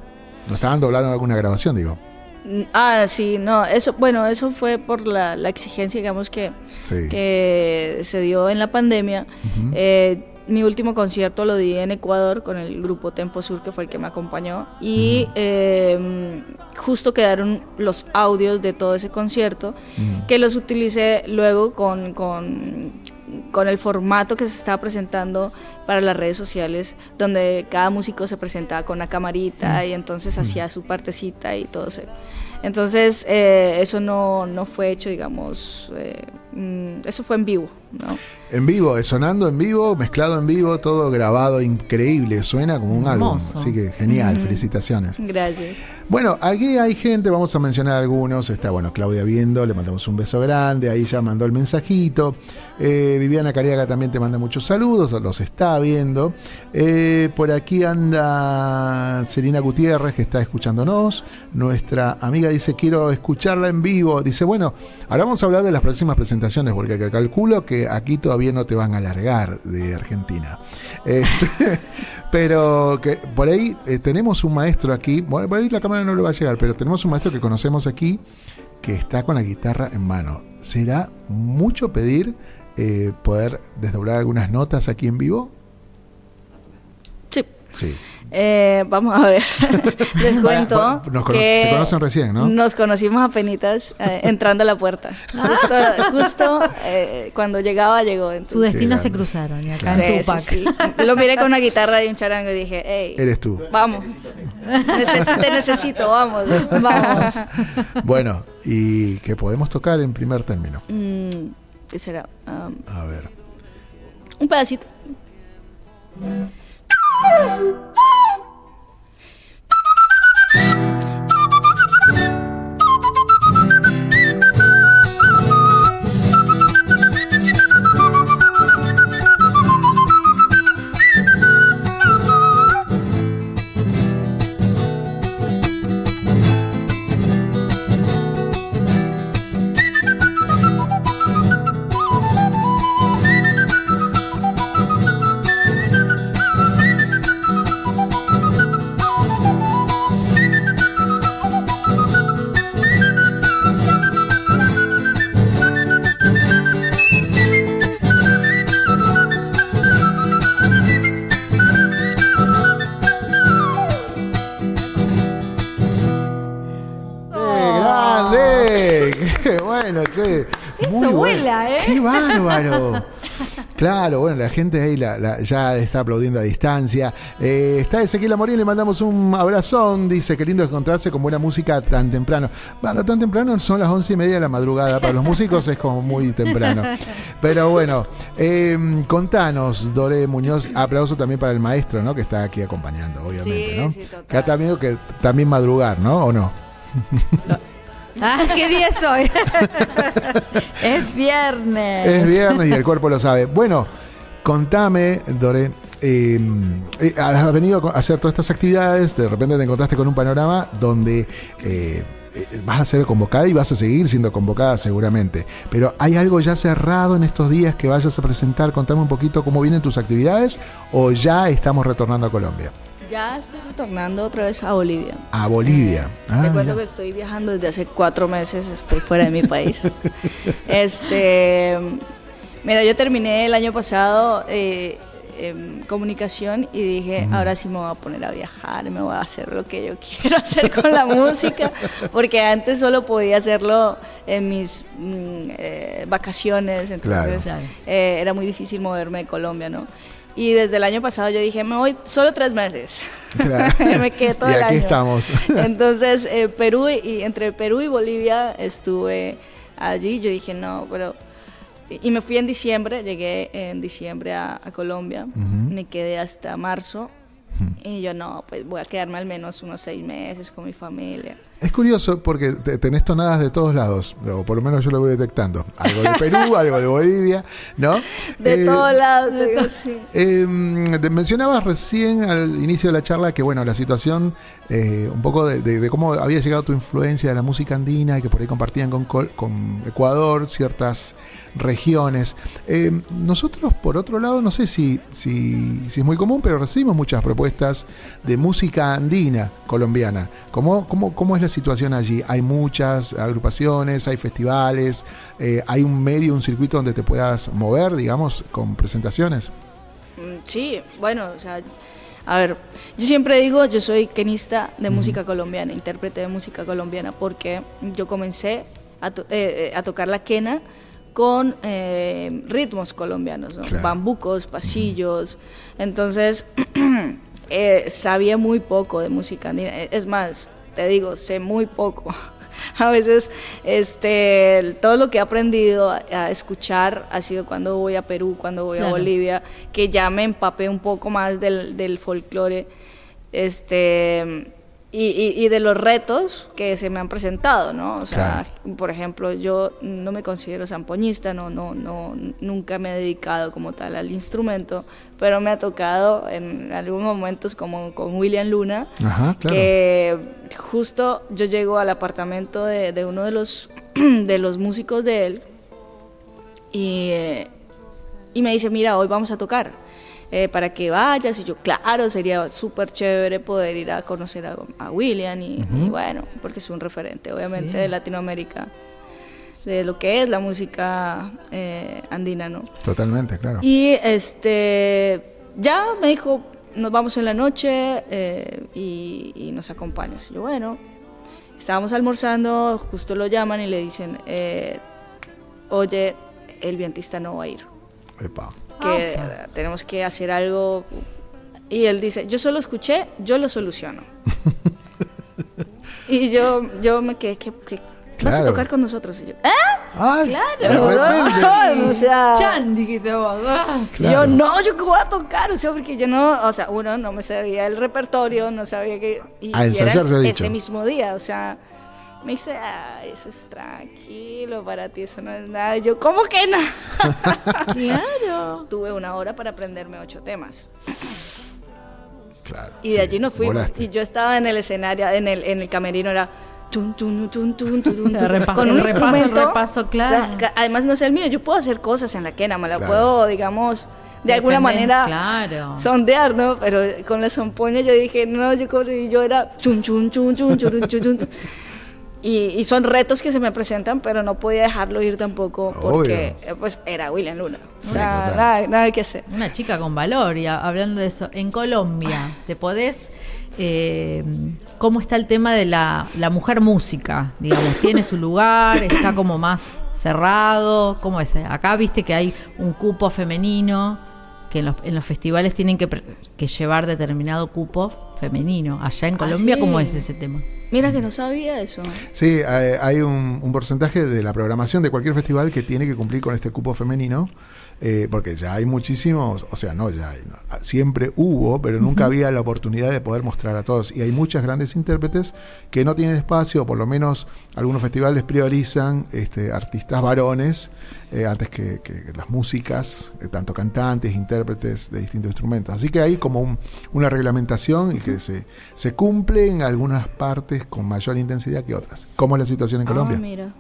No estaban doblando en alguna grabación, digo. Mm, Ah, sí, no, eso, bueno, eso fue por la, la exigencia, digamos, que, Sí. que se dio en la pandemia. Eh, mi último concierto lo di en Ecuador con el grupo Tempo Sur, que fue el que me acompañó. Y eh, justo quedaron los audios de todo ese concierto, que los utilicé luego con, con, con el formato que se estaba presentando para las redes sociales, donde cada músico se presentaba con una camarita y entonces hacía su partecita y todo eso. Entonces, eh, eso no, no fue hecho, digamos, eh, eso fue en vivo, ¿no? En vivo, sonando en vivo, mezclado en vivo, todo grabado, increíble, suena como un álbum. Así que genial, felicitaciones. Gracias. Bueno, aquí hay gente, vamos a mencionar algunos. Está, bueno, Claudia viendo, le mandamos un beso grande, ahí ya mandó el mensajito. Eh, Viviana Cariaga también te manda muchos saludos, los está viendo. Eh, por aquí anda Selina Gutiérrez, que está escuchándonos. Nuestra amiga dice, quiero escucharla en vivo. Dice, bueno, ahora vamos a hablar de las próximas presentaciones, porque ca- calculo que aquí todavía no te van a largar de Argentina. Este, (laughs) pero que por ahí eh, tenemos un maestro aquí, bueno, por ahí la cámara no le va a llegar, pero tenemos un maestro que conocemos aquí, que está con la guitarra en mano. ¿Será mucho pedir eh, poder desdoblar algunas notas aquí en vivo? Sí. Eh, vamos a ver. (laughs) Les cuento. Nos cono- que se conocen recién, ¿no? Nos conocimos apenas eh, entrando a la puerta. Justo, justo, eh, cuando llegaba, llegó. Destinos Claro. se cruzaron y acá Sí, en sí, Tupac. sí. Lo miré con una guitarra y un charango y dije, hey, Eres tú. vamos. Neces- te necesito, vamos. Vamos. (laughs) Bueno, y que podemos tocar en primer término. Mm, ¿Qué será? Um, A ver. un pedacito. ¡Qué Thank you. Bueno, che! Eso Muy bueno. vuela, ¿eh? ¡Qué bárbaro! (laughs) Claro, bueno, la gente ahí la- la- ya está aplaudiendo a distancia. Eh, está Ezequiel Amorín, le mandamos un abrazón. Dice, qué lindo encontrarse con buena música tan temprano. Bueno, tan temprano son las once y media de la madrugada. Para los músicos es como muy temprano. Pero bueno, eh, contanos, Dore Muñoz. Aplauso también para el maestro, ¿no? Que está aquí acompañando, obviamente, Sí, ¿no? sí, total. Que ha también, que también madrugar, ¿no? ¿O no? Ah, ¿qué día es hoy? (laughs) es viernes. Es viernes y el cuerpo lo sabe. Bueno, contame, Dore. eh, eh, has venido a hacer todas estas actividades, de repente te encontraste con un panorama donde eh, eh, vas a ser convocada y vas a seguir siendo convocada seguramente. Pero ¿hay algo ya cerrado en estos días que vayas a presentar? Contame un poquito cómo vienen tus actividades o ya estamos retornando a Colombia. Ya estoy retornando otra vez a Bolivia. A Bolivia. Ah, Te cuento mira. que estoy viajando desde hace cuatro meses, estoy fuera de mi país. (laughs) este, mira, yo terminé el año pasado eh, em, comunicación y dije, ahora sí me voy a poner a viajar, me voy a hacer lo que yo (laughs) quiero hacer con la música, porque antes solo podía hacerlo en mis mm, eh, vacaciones, entonces Claro. eh, era muy difícil moverme de Colombia, ¿no? Y desde el año pasado yo dije, me voy solo tres meses. Claro. (laughs) me quedé todo y el aquí año. estamos. (laughs) Entonces, eh, Perú y entre Perú y Bolivia estuve allí. Yo dije, no, pero. Y me fui en diciembre, llegué en diciembre a, a Colombia. Me quedé hasta marzo. Y yo, no, pues voy a quedarme al menos unos seis meses con mi familia. Es curioso porque te- tenés tonadas de todos lados, o por lo menos yo lo voy detectando. Algo de Perú, (laughs) algo de Bolivia, ¿no? De Eh, todos lados, digo, sí. eh, mencionabas recién al inicio de la charla que, bueno, la situación, eh, un poco de, de- de cómo había llegado tu influencia de la música andina y que por ahí compartían con, Ecuador ciertas regiones. Eh, nosotros, por otro lado, no sé si, si, si es muy común, pero recibimos muchas propuestas de música andina colombiana. ¿Cómo, cómo, cómo es la situación allí? ¿Hay muchas agrupaciones, hay festivales, eh, hay un medio, un circuito donde te puedas mover, digamos, con presentaciones? Mm, Sí, bueno, o sea, a ver, yo siempre digo, yo soy quenista de música colombiana, intérprete de música colombiana, porque yo comencé a, to- eh, eh, a tocar la quena con eh, ritmos colombianos, ¿no? Claro. bambucos, pasillos, entonces (clears throat) eh, sabía muy poco de música andina, Eh, es más, te digo, sé muy poco. (laughs) A veces, este, todo lo que he aprendido a, a escuchar ha sido cuando voy a Perú, cuando voy a. Bolivia, que ya me empapé un poco más del, del folclore, este, y, y- y de los retos que se me han presentado, ¿no? O sea, por ejemplo, yo no me considero zampoñista, no, no, no, nunca me he dedicado como tal al instrumento, pero me ha tocado en algunos momentos como con William Luna, Ajá, claro. que justo yo llego al apartamento de, de uno de los, (clears throat) de los músicos de él y, eh, y me dice, mira, hoy vamos a tocar. Eh, para que vayas. Y yo, claro, sería súper chévere poder ir a conocer a, a William y, y bueno, porque es un referente, obviamente, Sí. de Latinoamérica, de lo que es la música eh, andina, ¿no? Totalmente, claro. Y este, ya me dijo, nos vamos en la noche eh, y, y nos acompañas. Y yo, bueno, estábamos almorzando, justo lo llaman y le dicen, eh, oye, el vientista no va a ir, Epa. Que tenemos que hacer algo. Y él dice, yo solo escuché, yo lo soluciono. (laughs) y yo, yo me quedé, ¿qué, qué- vas a Claro. tocar con nosotros? Y yo, ¿ah? ¡Ay! Claro, (laughs) o sea, Chan, dijiste vos. ah. Claro. Yo no, yo qué voy a tocar, o sea, porque yo no, o sea, uno no me sabía el repertorio, no sabía que y, A y ensayar era se ha dicho. ese mismo día, o sea, me dice, "Ah, eso es tranquilo, para ti eso no es nada." Y yo, ¿cómo que no? Claro. Tuve una hora para aprenderme ocho temas. Claro. Y de sí, allí nos fuimos volaste. y yo estaba en el escenario, en el en el camerino era tun, tun, tun, tun, tun, tun, El tun, repaso, con un el repaso, el instrumento. repaso, claro. La- Además no es el mío, yo puedo hacer cosas en la quena, me la Claro. puedo, digamos, de alguna manera Claro. sondear, ¿no? Pero con la zampoña yo dije, no, yo, yo era chun, chun, chun, chun, chun, chun, chun, chun. Y, y son retos que se me presentan, pero no podía dejarlo ir tampoco porque eh, pues era William Luna. O Sí, sea, total. nada, nada que hacer. Una chica con valor, y a- hablando de eso, en Colombia, ¿te podés... eh, ¿Cómo está el tema de la, la mujer música? Digamos, ¿tiene su lugar? ¿Está como más cerrado? ¿Cómo es? Acá viste que hay un cupo femenino, que en los, en los festivales tienen que, pre- que llevar determinado cupo femenino. Allá en Ah, Colombia, sí. ¿cómo es ese tema? Mira que no sabía eso. Sí, hay, hay un, un porcentaje de la programación de cualquier festival que tiene que cumplir con este cupo femenino, eh, porque ya hay muchísimos, o sea, no ya hay, no, siempre hubo, pero nunca había la oportunidad de poder mostrar a todos. Y hay muchas grandes intérpretes que no tienen espacio, o por lo menos algunos festivales priorizan este, artistas varones eh, antes que, que las músicas, eh, tanto cantantes, intérpretes de distintos instrumentos. Así que hay como un- una reglamentación y que se, se cumple en algunas partes con mayor intensidad que otras. ¿Cómo es la situación en Colombia? Ah, mira.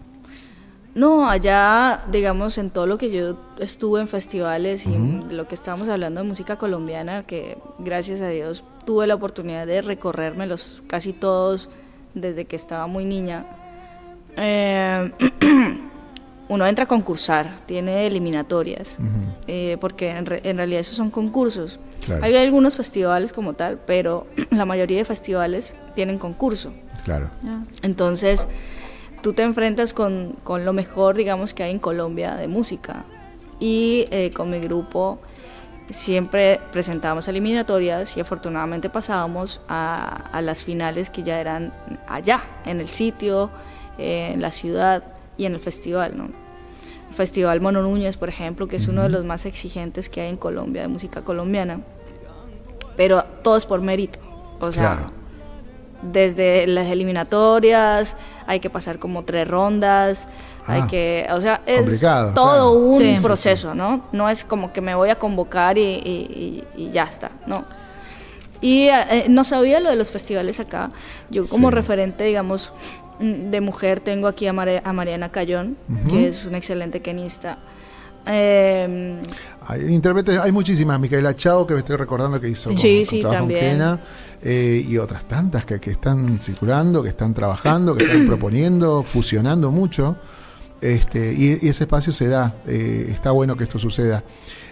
No, allá, digamos, en todo lo que yo estuve en festivales y en lo que estábamos hablando de música colombiana, que gracias a Dios tuve la oportunidad de recorrérmelos casi todos desde que estaba muy niña. Eh, (clears throat) uno entra a concursar, tiene eliminatorias, eh, porque en, re- en realidad esos son concursos. Claro. Hay algunos festivales como tal, pero (clears throat) la mayoría de festivales tienen concurso. Claro. Entonces, tú te enfrentas con, con lo mejor, digamos, que hay en Colombia de música. Y eh, con mi grupo siempre presentábamos eliminatorias y afortunadamente pasábamos a, a las finales que ya eran allá, en el sitio, en la ciudad y en el festival, ¿no? El Festival Mono Núñez, por ejemplo, que es uno de los más exigentes que hay en Colombia de música colombiana. Pero todo es por mérito. O sea, Claro. Desde las eliminatorias, hay que pasar como tres rondas, hay Ah, que, o sea, es todo claro. un Sí. Sí, sí. proceso, ¿no? No es como que me voy a convocar y, y- y- y ya está, ¿no? Y eh, no sabía lo de los festivales acá. Yo como Sí. referente, digamos, mm, de mujer tengo aquí a, Mare- a Mariana Cayón, que es una excelente quenista. Eh, Hay intérpretes, hay muchísimas. Micaela Chao, que me estoy recordando que hizo Sí, con- sí, con también. Eh, y otras tantas que, que están circulando, que están trabajando, que están proponiendo, fusionando mucho. Este, y, y ese espacio se da. eh, está bueno que esto suceda.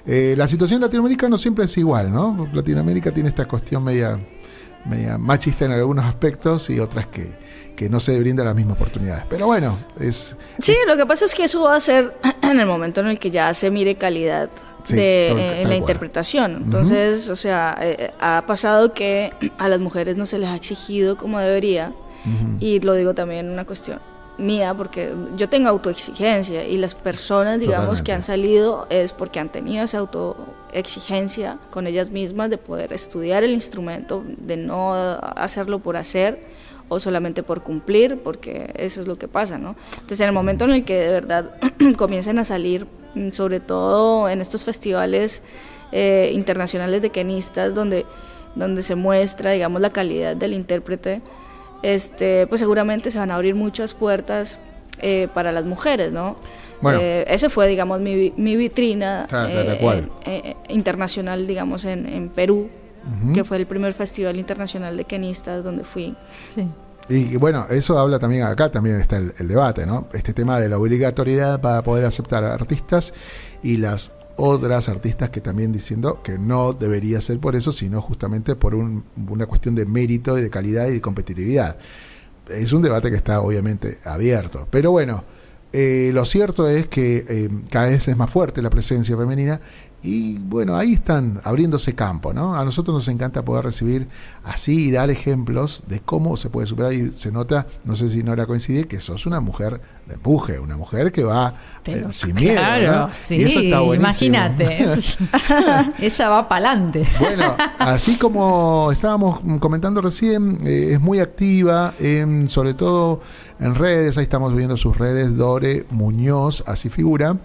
Eh, la situación en Latinoamérica no siempre es igual, ¿no? Latinoamérica tiene esta cuestión media, media machista en algunos aspectos y otras que, que no se brindan las mismas oportunidades. Pero bueno, es, Sí, lo que pasa es que eso va a ser (clears throat) en el momento en el que ya se mire calidad Sí, de, tal- eh, tal la cual. interpretación. Entonces, o sea, eh, ha pasado que (clears throat) a las mujeres no se les ha exigido como debería, y lo digo también una cuestión mía, porque yo tengo autoexigencia y las personas, digamos, que han salido es porque han tenido esa autoexigencia con ellas mismas de poder estudiar el instrumento, de no hacerlo por hacer o solamente por cumplir, porque eso es lo que pasa, ¿no? Entonces, en el momento en el que de verdad (clears throat) comiencen a salir, mm, sobre todo en estos festivales eh, internacionales de quenistas, donde, donde se muestra, digamos, la calidad del intérprete, este, pues seguramente se van a abrir muchas puertas eh, para las mujeres, ¿no? Bueno. Eh, ese fue, digamos, mi, mi vitrina Ta- ta- eh, tal cual. en- eh, internacional, digamos, en, en Perú, que fue el primer festival internacional de kenistas donde fui. Sí. Y, y bueno, eso habla también, acá también está el, el debate, ¿no? Este tema de la obligatoriedad para poder aceptar a artistas y las otras artistas que también diciendo que no debería ser por eso, sino justamente por un- una cuestión de mérito y de calidad y de competitividad. Es un debate que está obviamente abierto. Pero bueno, eh, lo cierto es que eh, cada vez es más fuerte la presencia femenina y bueno, ahí están abriéndose campo, ¿no? A nosotros nos encanta poder recibir así y dar ejemplos de cómo se puede superar y se nota, no sé si Nora coincide, que sos una mujer de empuje, una mujer que va Pero, eh, sin miedo, claro, ¿no? sí, y eso está buenísimo. imagínate. (laughs) (laughs) Ella va para adelante. Bueno, así como estábamos comentando recién, eh, es muy activa, en, sobre todo en redes, ahí estamos viendo sus redes, Dore Muñoz, así figura,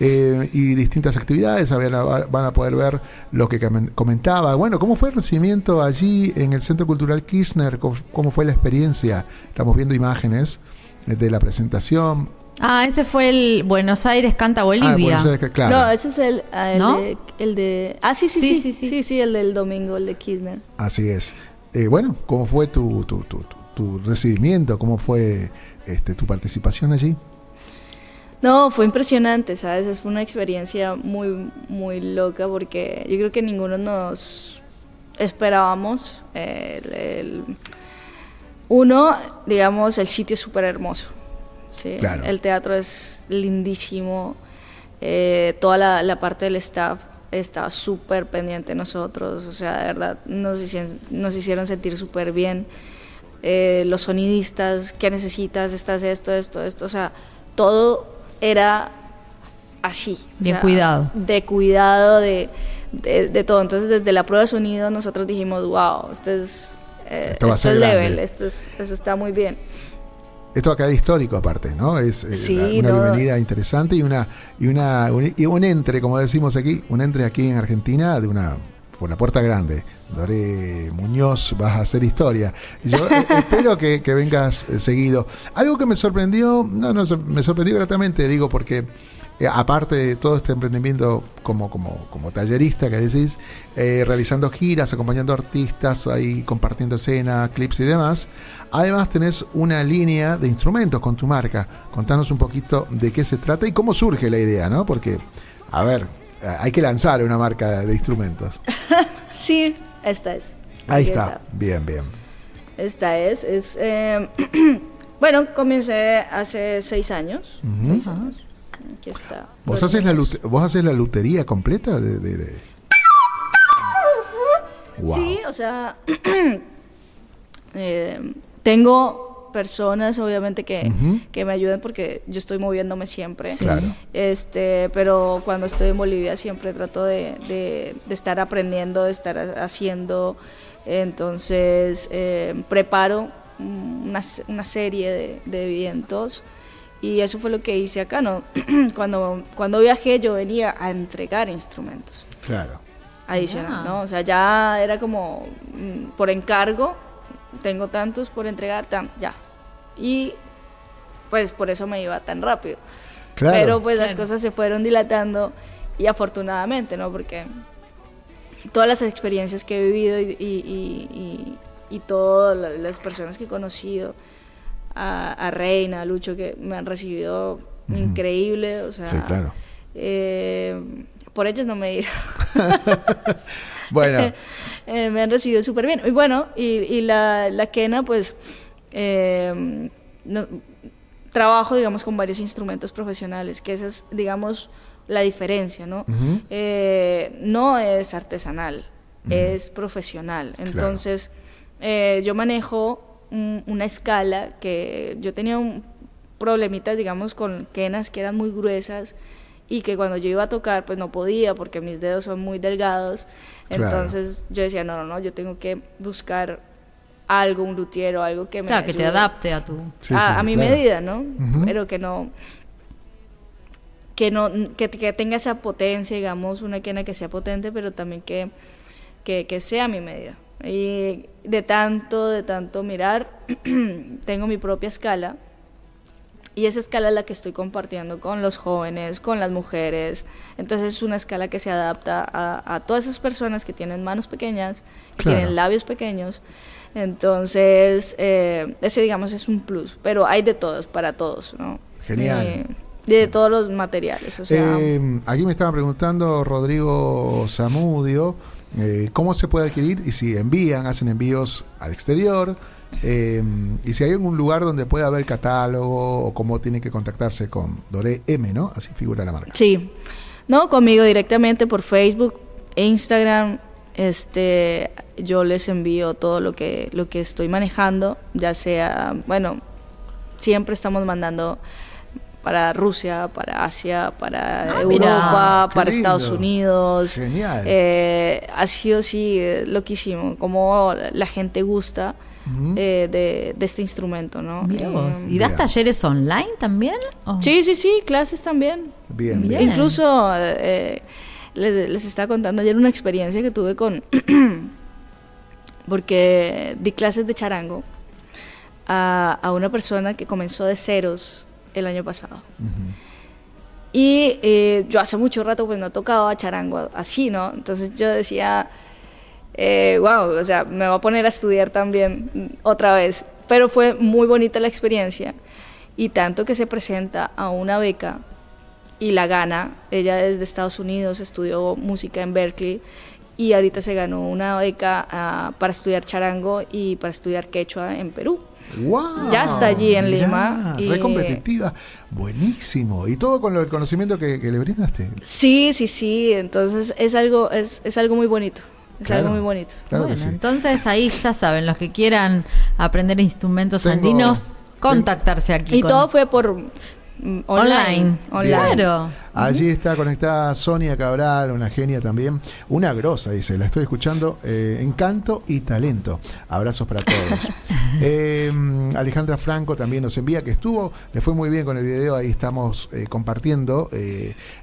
eh, y distintas actividades, van a poder ver lo que comen- comentaba. Bueno, ¿cómo fue el recibimiento allí en el Centro Cultural Kirchner? ¿Cómo, cómo fue la experiencia? Estamos viendo imágenes eh, de la presentación. Ah, ese fue el Buenos Aires Canta Ah, Bolivia. Buenos Aires, claro. No, ese es el, ah, el, ¿No? de, el de... Ah, sí sí Sí, sí, sí, sí, sí. sí, el del domingo, el de Kirchner. Así es. Eh, bueno, ¿cómo fue tu, tu, tu, tu- tu recibimiento? ¿Cómo fue este, tu participación allí? No, fue impresionante, ¿sabes? Es una experiencia muy, muy loca porque yo creo que ninguno nos esperábamos. el- el- uno, digamos, el sitio es súper hermoso. ¿sí? Claro. El teatro es lindísimo. eh, toda la, la parte del staff estaba súper pendiente de nosotros. O sea, de verdad, nos hicieron, nos hicieron sentir súper bien. Eh, los sonidistas, ¿qué necesitas? Estás esto, esto, esto. O sea, todo era así. o Bien sea, cuidado. De cuidado, de, de, de todo. Entonces, desde la prueba de sonido, nosotros dijimos, wow, esto es, eh, Esto va a esto ser es grande". level, esto, es, esto está muy bien. Esto va a quedar histórico aparte, ¿no? Es eh, Sí, una, una no. bienvenida interesante y una y una un, y un entre, como decimos aquí, un entre aquí en Argentina de una por la puerta grande. Dore Muñoz, vas a hacer historia. Yo eh, (laughs) espero que, que vengas eh, seguido. Algo que me sorprendió, no, no, me sorprendió gratamente, digo, porque eh, aparte de todo este emprendimiento como, como, como tallerista que decís, eh, realizando giras, acompañando artistas, ahí compartiendo escena, clips y demás, además tenés una línea de instrumentos con tu marca. Contanos un poquito de qué se trata y cómo surge la idea, ¿no? Porque, a ver, hay que lanzar una marca de instrumentos. (laughs) Sí, esta es. Ahí está, bien, bien. Esta es. es eh, (clears throat) bueno, comencé hace seis años. Seis años. Aquí está. ¿Vos haces, la niños. lute- ¿Vos haces la lutería completa de...? de- de- Wow. Sí, o sea, (clears throat) eh, tengo personas obviamente que, que me ayuden porque yo estoy moviéndome siempre. Sí. Claro. Este, pero cuando estoy en Bolivia siempre trato de, de- de estar aprendiendo, de estar ha- haciendo. Entonces, eh, preparo una, una serie de, de eventos y eso fue lo que hice acá, ¿no? (clears throat) cuando, cuando viajé yo venía a entregar instrumentos Claro. adicional, Ah. ¿no? O sea, ya era como mm, por encargo, tengo tantos por entregar, tan, ya. Y pues por eso me iba tan rápido. Claro. Pero pues las cosas se fueron dilatando y afortunadamente, ¿no? Porque todas las experiencias que he vivido y, y, y- y- y todas la- las personas que he conocido, a, a Reina, a Lucho, que me han recibido increíble, o sea, Sí, claro. eh, por ellos no me he ido. (laughs) Bueno, (laughs) Eh, me han recibido súper bien. Y bueno, y, y la, la quena, pues, eh, no- trabajo, digamos, con varios instrumentos profesionales, que esa es, digamos, la diferencia, ¿no? Eh, no es artesanal, es profesional. Entonces, eh, yo manejo un- una escala que yo tenía un problemitas, digamos, con quenas que eran muy gruesas y que cuando yo iba a tocar, pues no podía porque mis dedos son muy delgados. Claro. Entonces yo decía, no, no, no, yo tengo que buscar algo, un luthier o algo que me Claro, que te adapte a tu. Sí, a, sí, a sí, mi claro. medida, ¿no? Pero que no que no que, que tenga esa potencia, digamos, una quena que sea potente, pero también que, que, que sea a mi medida. Y de tanto, de tanto mirar, (clears throat) tengo mi propia escala Y esa escala es la que estoy compartiendo con los jóvenes, con las mujeres. Entonces es una escala que se adapta a, a todas esas personas que tienen manos pequeñas, que Claro. tienen labios pequeños. Entonces, eh, ese digamos es un plus. Pero hay de todos, para todos, ¿no? Genial. Eh, de todos los materiales. O sea, Eh, aquí me estaba preguntando Rodrigo Zamudio eh, cómo se puede adquirir y si envían, hacen envíos al exterior eh, y si hay algún lugar donde pueda haber catálogo o cómo tiene que contactarse con Doré M, ¿no? Así figura la marca. Sí. No, conmigo directamente por Facebook e Instagram. Este, yo les envío todo lo que lo que estoy manejando, ya sea, bueno, siempre estamos mandando para Rusia, para Asia, para Ah, Europa, mira, para lindo. Estados Unidos. Genial. Eh, ha sido sí loquísimo, como la gente gusta eh, de, de este instrumento, ¿no? Mira Eh, vos. ¿Y das talleres online también? ¿O? Sí, sí, sí, clases también. bien, bien. bien. Incluso eh, les, les estaba contando ayer una experiencia que tuve con... (clears throat) porque di clases de charango a, a una persona que comenzó de ceros el año pasado. Ujú. Y eh, yo hace mucho rato pues no tocaba charango así, ¿no? Entonces yo decía, eh, wow, o sea, me va a poner a estudiar también otra vez. Pero fue muy bonita la experiencia. Y tanto que se presenta a una beca y la gana. Ella desde Estados Unidos estudió música en Berkeley y ahorita se ganó una beca ah, para estudiar charango y para estudiar quechua en Perú. ¡Wow! Ya está allí en Lima, y- Re competitiva. Buenísimo. Y todo con lo- el conocimiento que, que le brindaste. Sí, sí, sí. Entonces es algo, es, es algo muy bonito. Es Claro. algo muy bonito. Claro bueno, sí. entonces ahí ya saben, los que quieran aprender instrumentos Tengo- andinos, contactarse aquí. Y con- todo fue por online. online. online. Claro. Allí está conectada Sonia Cabral, una genia también. Una grosa, dice, la estoy escuchando. eh, encanto y talento. Abrazos para todos. (laughs) Eh, Alejandra Franco también nos envía que estuvo, le fue muy bien con el video. Ahí estamos eh, compartiendo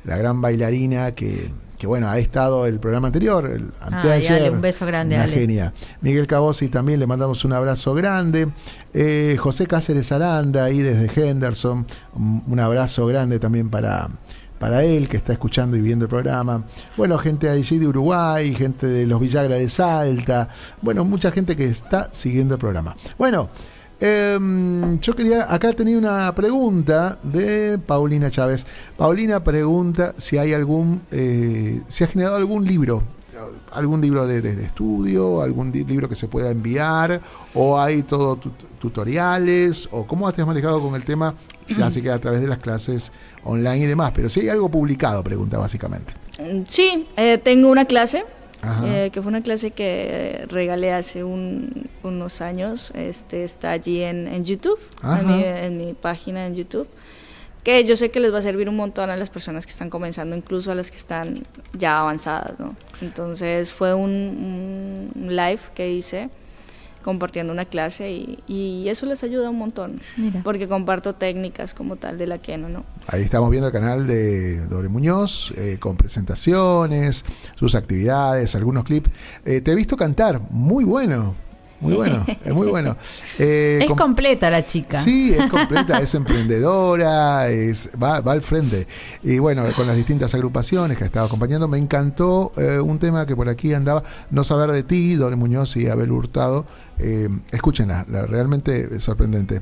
la gran bailarina que. Que bueno, ha estado el programa anterior, el anteayer. Ale, un beso grande, Una Ale. genia. Miguel Cabosi también le mandamos un abrazo grande. Eh, José Cáceres Aranda, ahí desde Henderson, un abrazo grande también para, para él que está escuchando y viendo el programa. Bueno, gente allí de Uruguay, gente de los Villagra de Salta, bueno, mucha gente que está siguiendo el programa. Bueno, em, yo quería, acá tenía una pregunta de Paulina Chávez. Paulina pregunta si hay algún, eh, si ha generado algún libro algún libro de, de- estudio, algún libro que se pueda enviar, o hay todo tutoriales, o cómo te has manejado con el tema, ya sé que a través de las clases online y demás, pero si hay algo publicado, pregunta básicamente. Sí, eh, tengo una clase, eh, que fue una clase que regalé hace un- unos años. Este Está allí en, en YouTube, en mi, en mi página en YouTube. Que yo sé que les va a servir un montón a las personas que están comenzando, incluso a las que están ya avanzadas, ¿no? Entonces fue un, un live que hice compartiendo una clase y, y eso les ayuda un montón. Mira. Porque comparto técnicas como tal de la Keno, ¿no? Ahí estamos viendo el canal de Doble Muñoz, eh, con presentaciones, sus actividades, algunos clips. Eh, te he visto cantar, muy bueno, muy bueno, (laughs) es muy bueno. Eh, Es com- completa la chica. Sí, es (laughs) completa, es emprendedora, es, va, va al frente. Y bueno, con las distintas agrupaciones que ha estado acompañando, me encantó eh, un tema que por aquí andaba, No saber de ti, Dore Muñoz y Abel Hurtado. Eh, escúchenla, la, realmente sorprendente.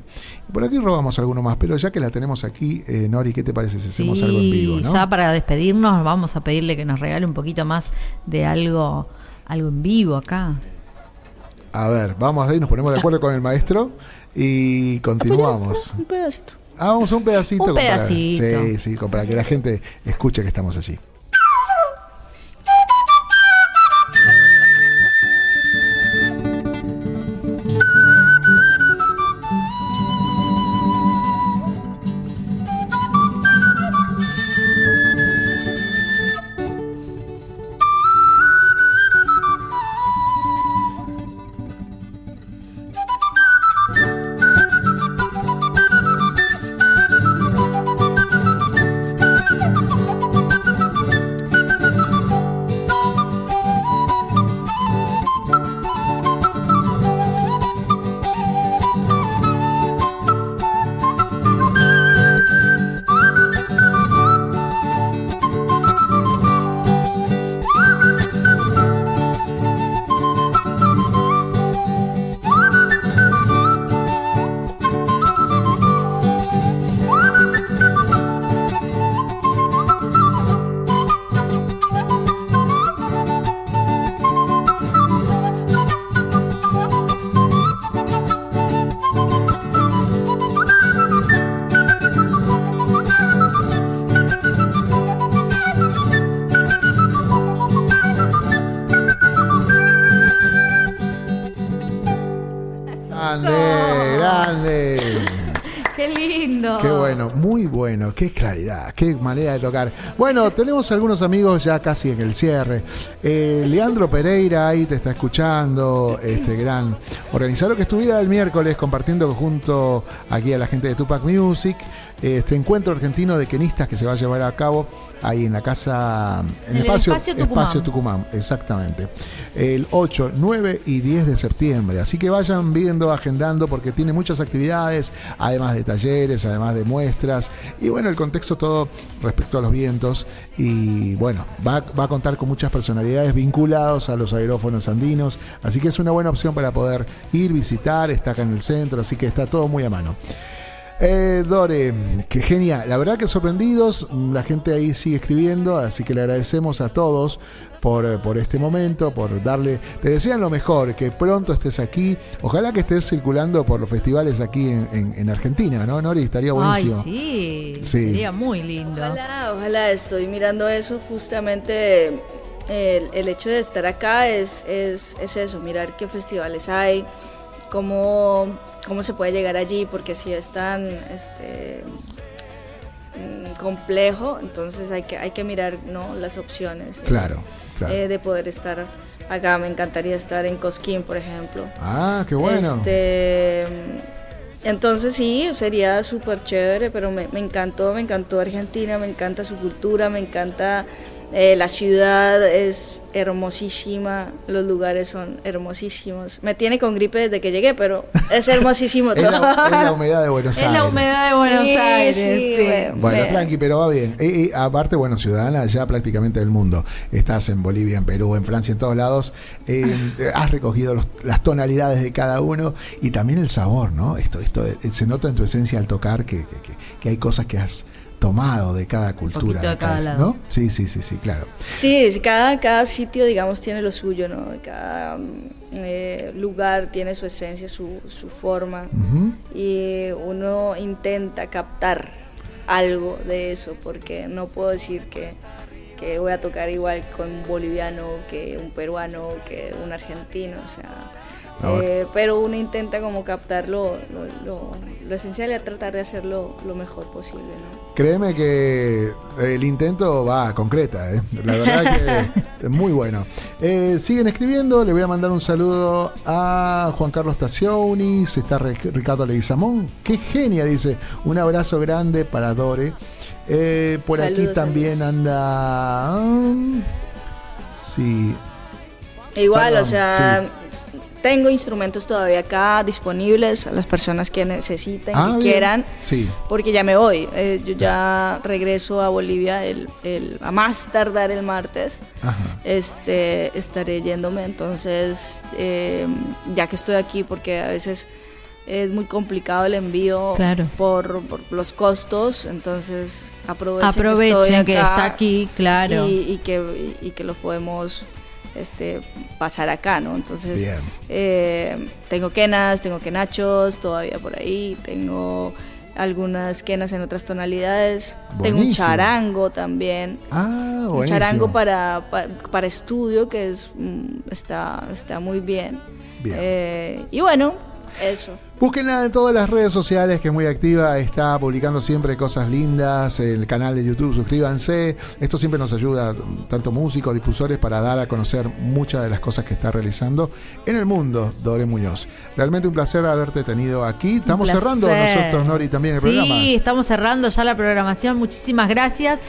Por aquí robamos alguno más, pero ya que la tenemos aquí, eh, Nori, ¿qué te parece si hacemos Sí, algo en vivo? ¿no? ya para despedirnos vamos a pedirle que nos regale un poquito más de algo, algo en vivo acá. A ver, vamos ahí, nos ponemos de acuerdo con el maestro y continuamos. Un pedacito. Ah, vamos a un pedacito. Un para- pedacito. sí, sí, para que la gente escuche que estamos allí. Qué manera de tocar. Bueno, tenemos algunos amigos ya casi en el cierre. Eh, Leandro Pereira ahí te está escuchando, este gran organizador que estuviera el miércoles compartiendo junto aquí a la gente de Tupac Music este encuentro argentino de quenistas que se va a llevar a cabo ahí en la casa, en, En el espacio, Espacio Tucumán. Espacio Tucumán, exactamente. El 8, 9 y 10 de septiembre. Así que vayan viendo, agendando, porque tiene muchas actividades, además de talleres, además de muestras. Y bueno, el contexto todo respecto a los vientos. Y bueno, va, va a contar con muchas personalidades vinculados a los aerófonos andinos. Así que es una buena opción para poder ir, visitar. Está acá en el centro, así que está todo muy a mano. Eh, Dore, qué genial. La verdad que sorprendidos, la gente ahí sigue escribiendo, así que le agradecemos a todos por, por este momento, por darle, te desean lo mejor, que pronto estés aquí. Ojalá que estés circulando por los festivales aquí en, en- en Argentina, ¿no, Nori? Estaría buenísimo. Ay, sí, Sí. sería muy lindo. Ojalá, ojalá, estoy mirando eso justamente. El, el hecho de estar acá es, es, es eso, mirar qué festivales hay, cómo, cómo se puede llegar allí, porque si es tan este, mm, complejo, entonces hay que, hay que mirar ¿no? las opciones. eh, Claro, claro. eh, de poder estar acá. Me encantaría estar en Cosquín, por ejemplo. ah, qué bueno. Este, entonces sí, sería súper chévere, pero me, me encantó, me encantó Argentina, me encanta su cultura, me encanta eh, la ciudad, es hermosísima, los lugares son hermosísimos. Me tiene con gripe desde que llegué, pero es hermosísimo (laughs) es, todo. la, es la humedad de Buenos Es Aires. la humedad de Buenos Sí, Aires. sí, sí. bueno. Tranqui, pero va bien. Y, y aparte, bueno, ciudadana ya prácticamente del mundo. Estás en Bolivia, en Perú, en Francia, en todos lados. Eh, (laughs) has recogido los- las tonalidades de cada uno y también el sabor, ¿no? Esto, esto eh, se nota en tu esencia al tocar que, que- que- que hay cosas que has tomado de cada cultura. de cada. ¿No? Sí, sí, sí, sí, claro. Sí, cada, cada sitio, digamos, tiene lo suyo, ¿no? Cada mm, eh, lugar tiene su esencia, su, su forma. Y uno intenta captar algo de eso, porque no puedo decir que, que voy a tocar igual con un boliviano, que un peruano, que un argentino, o sea... Eh, pero uno intenta como captar lo, lo, lo- lo esencial y a tratar de hacerlo lo mejor posible, ¿no? Créeme que el intento va concreta, ¿eh? la verdad que (laughs) es muy bueno. Eh, siguen escribiendo, le voy a mandar un saludo a Juan Carlos Tacionis, está Ricardo Leguizamón, qué genia, dice, un abrazo grande para Dore. Eh, por aquí también saludos. anda... um, sí, Igual, Perdón, o sea, tengo instrumentos todavía acá disponibles a las personas que necesiten, Ah, que bien. quieran, Sí, porque ya me voy. Eh, yo ya regreso a Bolivia el, el- a más tardar el martes. ajá. Este, estaré yéndome, entonces, eh, ya que estoy aquí, porque a veces es muy complicado el envío Claro. por, por los costos, entonces aprovechen, Aprovechen estoy que acá está aquí, claro. y, y que, y, y que lo podemos este, pasar acá, ¿no? Entonces, eh, tengo quenas, tengo quenachos todavía por ahí, tengo algunas quenas en otras tonalidades, tengo un charango también. Ah, Un charango para, pa- para estudio que es mm, está, está muy bien. Bien. Eh, y bueno, eso. Búsquenla en todas las redes sociales, que es muy activa, está publicando siempre cosas lindas, el canal de YouTube, suscríbanse. Esto siempre nos ayuda, tanto músicos, difusores, para dar a conocer muchas de las cosas que está realizando en el mundo, Dore Muñoz. Realmente un placer haberte tenido aquí. Estamos cerrando nosotros, Nori, también el sí, programa. estamos cerrando ya la programación. Muchísimas gracias.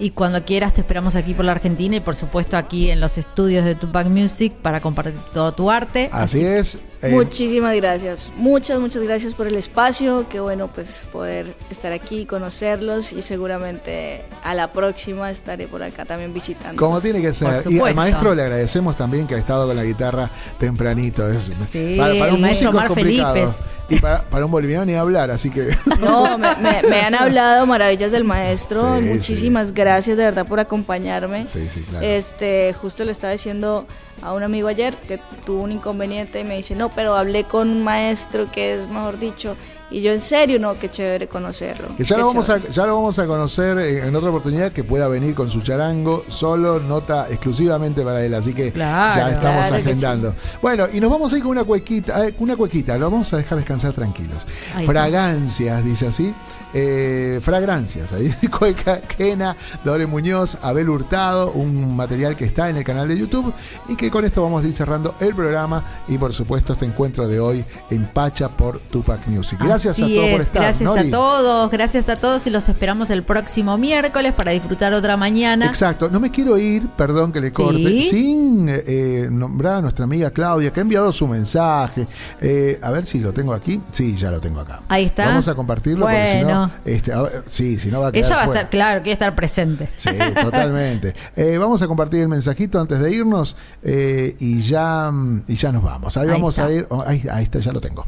Y cuando quieras te esperamos aquí por la Argentina y por supuesto aquí en los estudios de Tupac Music para compartir todo tu arte. Así es. eh, Muchísimas gracias. Muchas, muchas gracias por el espacio. Qué bueno pues poder estar aquí, conocerlos y seguramente a la próxima estaré por acá también visitando. como tiene que ser. Y al maestro le agradecemos también que ha estado con la guitarra tempranito. Es, Sí, para, un maestro músico es complicado. Felipe. Y para, para un boliviano ni hablar, así que. (laughs) No, me, me- me han hablado maravillas del maestro. Sí, Muchísimas gracias de verdad por acompañarme. Sí, sí, claro. Este, justo le estaba diciendo a un amigo ayer que tuvo un inconveniente y me dice, no, pero hablé con un maestro que es, mejor dicho, Y yo, en serio, no, qué chévere conocerlo. Que ya lo, vamos a, ya lo vamos a conocer en otra oportunidad que pueda venir con su charango, solo nota exclusivamente para él. Así que Claro. ya estamos Claro agendando. Bueno, y nos vamos a ir con una cuequita, eh, una cuequita, lo vamos a dejar descansar tranquilos. Ahí está. Fragancias, dice así. Eh, fragancias, ahí Cueca, (laughs) Kena, Dore Muñoz, Abel Hurtado, un material que está en el canal de YouTube y que con esto vamos a ir cerrando el programa y por supuesto este encuentro de hoy en Pacha por Tupac Music. Gracias Así a todos por es, estar. Gracias Nori. a todos, gracias a todos y los esperamos el próximo miércoles para disfrutar otra mañana. Exacto, no me quiero ir, perdón que le corte, Sí. sin eh, nombrar a nuestra amiga Claudia, que ha enviado su mensaje. Eh, a ver si lo tengo aquí. Sí, ya lo tengo acá. Ahí está. Vamos a compartirlo porque si no, Este, a ver, sí, si no va a quedar Ella va a estar, claro, quiere estar presente. Sí, totalmente. (laughs) Eh, vamos a compartir el mensajito antes de irnos eh, y ya y ya nos vamos. Ahí, Ahí vamos está. a ir. oh, ahí, ahí está, ya lo tengo.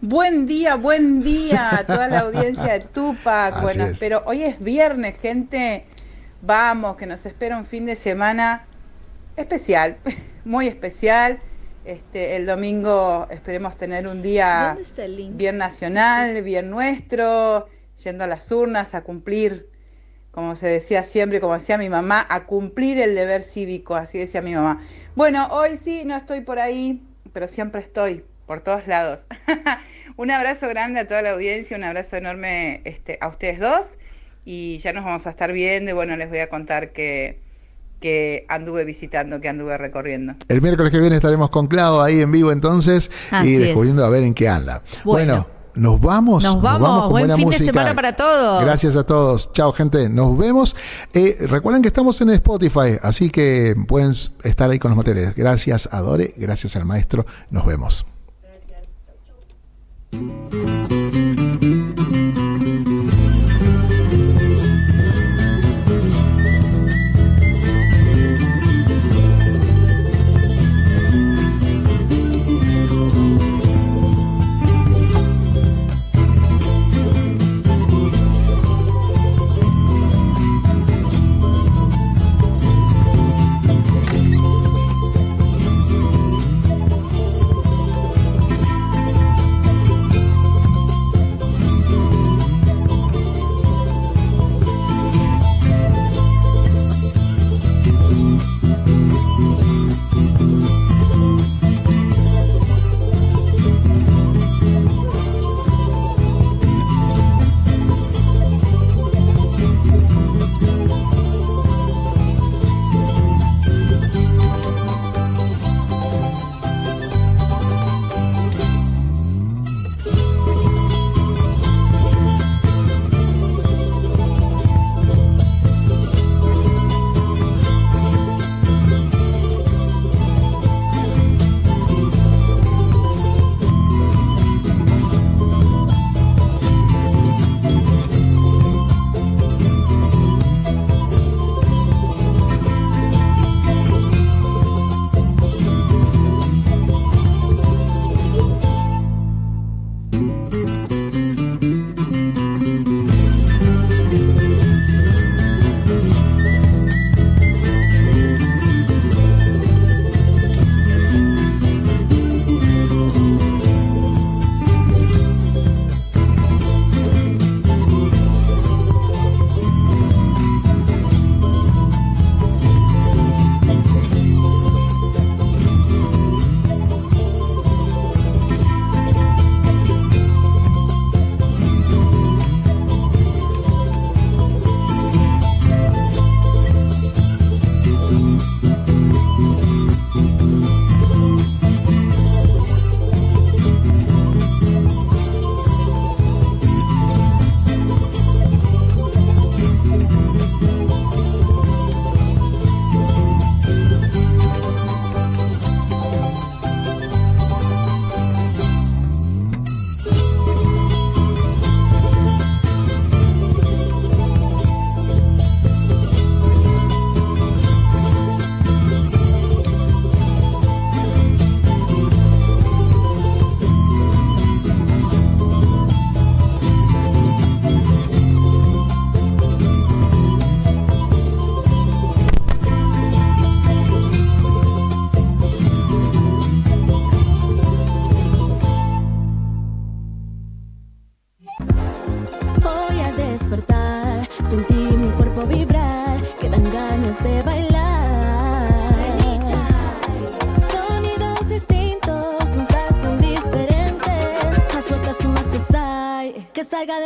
Buen día, buen día a (laughs) toda la audiencia de Tupac. Así Bueno, es. pero hoy es viernes, gente. Vamos, que nos espera un fin de semana especial, (laughs) muy especial. Este, el domingo esperemos tener un día bien nacional, bien nuestro, yendo a las urnas a cumplir, como se decía siempre, como decía mi mamá, a cumplir el deber cívico, así decía mi mamá. Bueno, hoy sí no estoy por ahí, pero siempre estoy, por todos lados. (laughs) un abrazo grande a toda la audiencia, un abrazo enorme este, a ustedes dos y ya nos vamos a estar viendo y bueno, les voy a contar que, que anduve visitando, que anduve recorriendo. El miércoles que viene estaremos con Clau ahí en vivo entonces Así y es. descubriendo a ver en qué anda. Bueno. Bueno. nos vamos. Nos vamos. con Buen buena fin de semana para todos. Gracias a todos. Chao, gente. Nos vemos. Eh, recuerden que estamos en Spotify, así que pueden estar ahí con los materiales. Gracias a Dore, gracias al maestro. Nos vemos. salga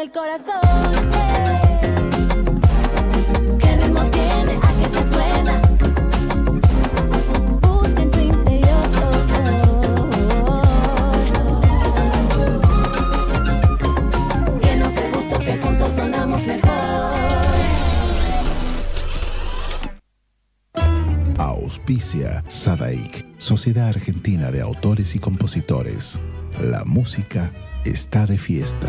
corazón. ¿Qué ritmo tiene? ¿A qué te suena? Busca tu interior. Que no se gusta que juntos sonamos mejor. Auspicia Sadaik, Sociedad Argentina de Autores y Compositores. La música está de fiesta.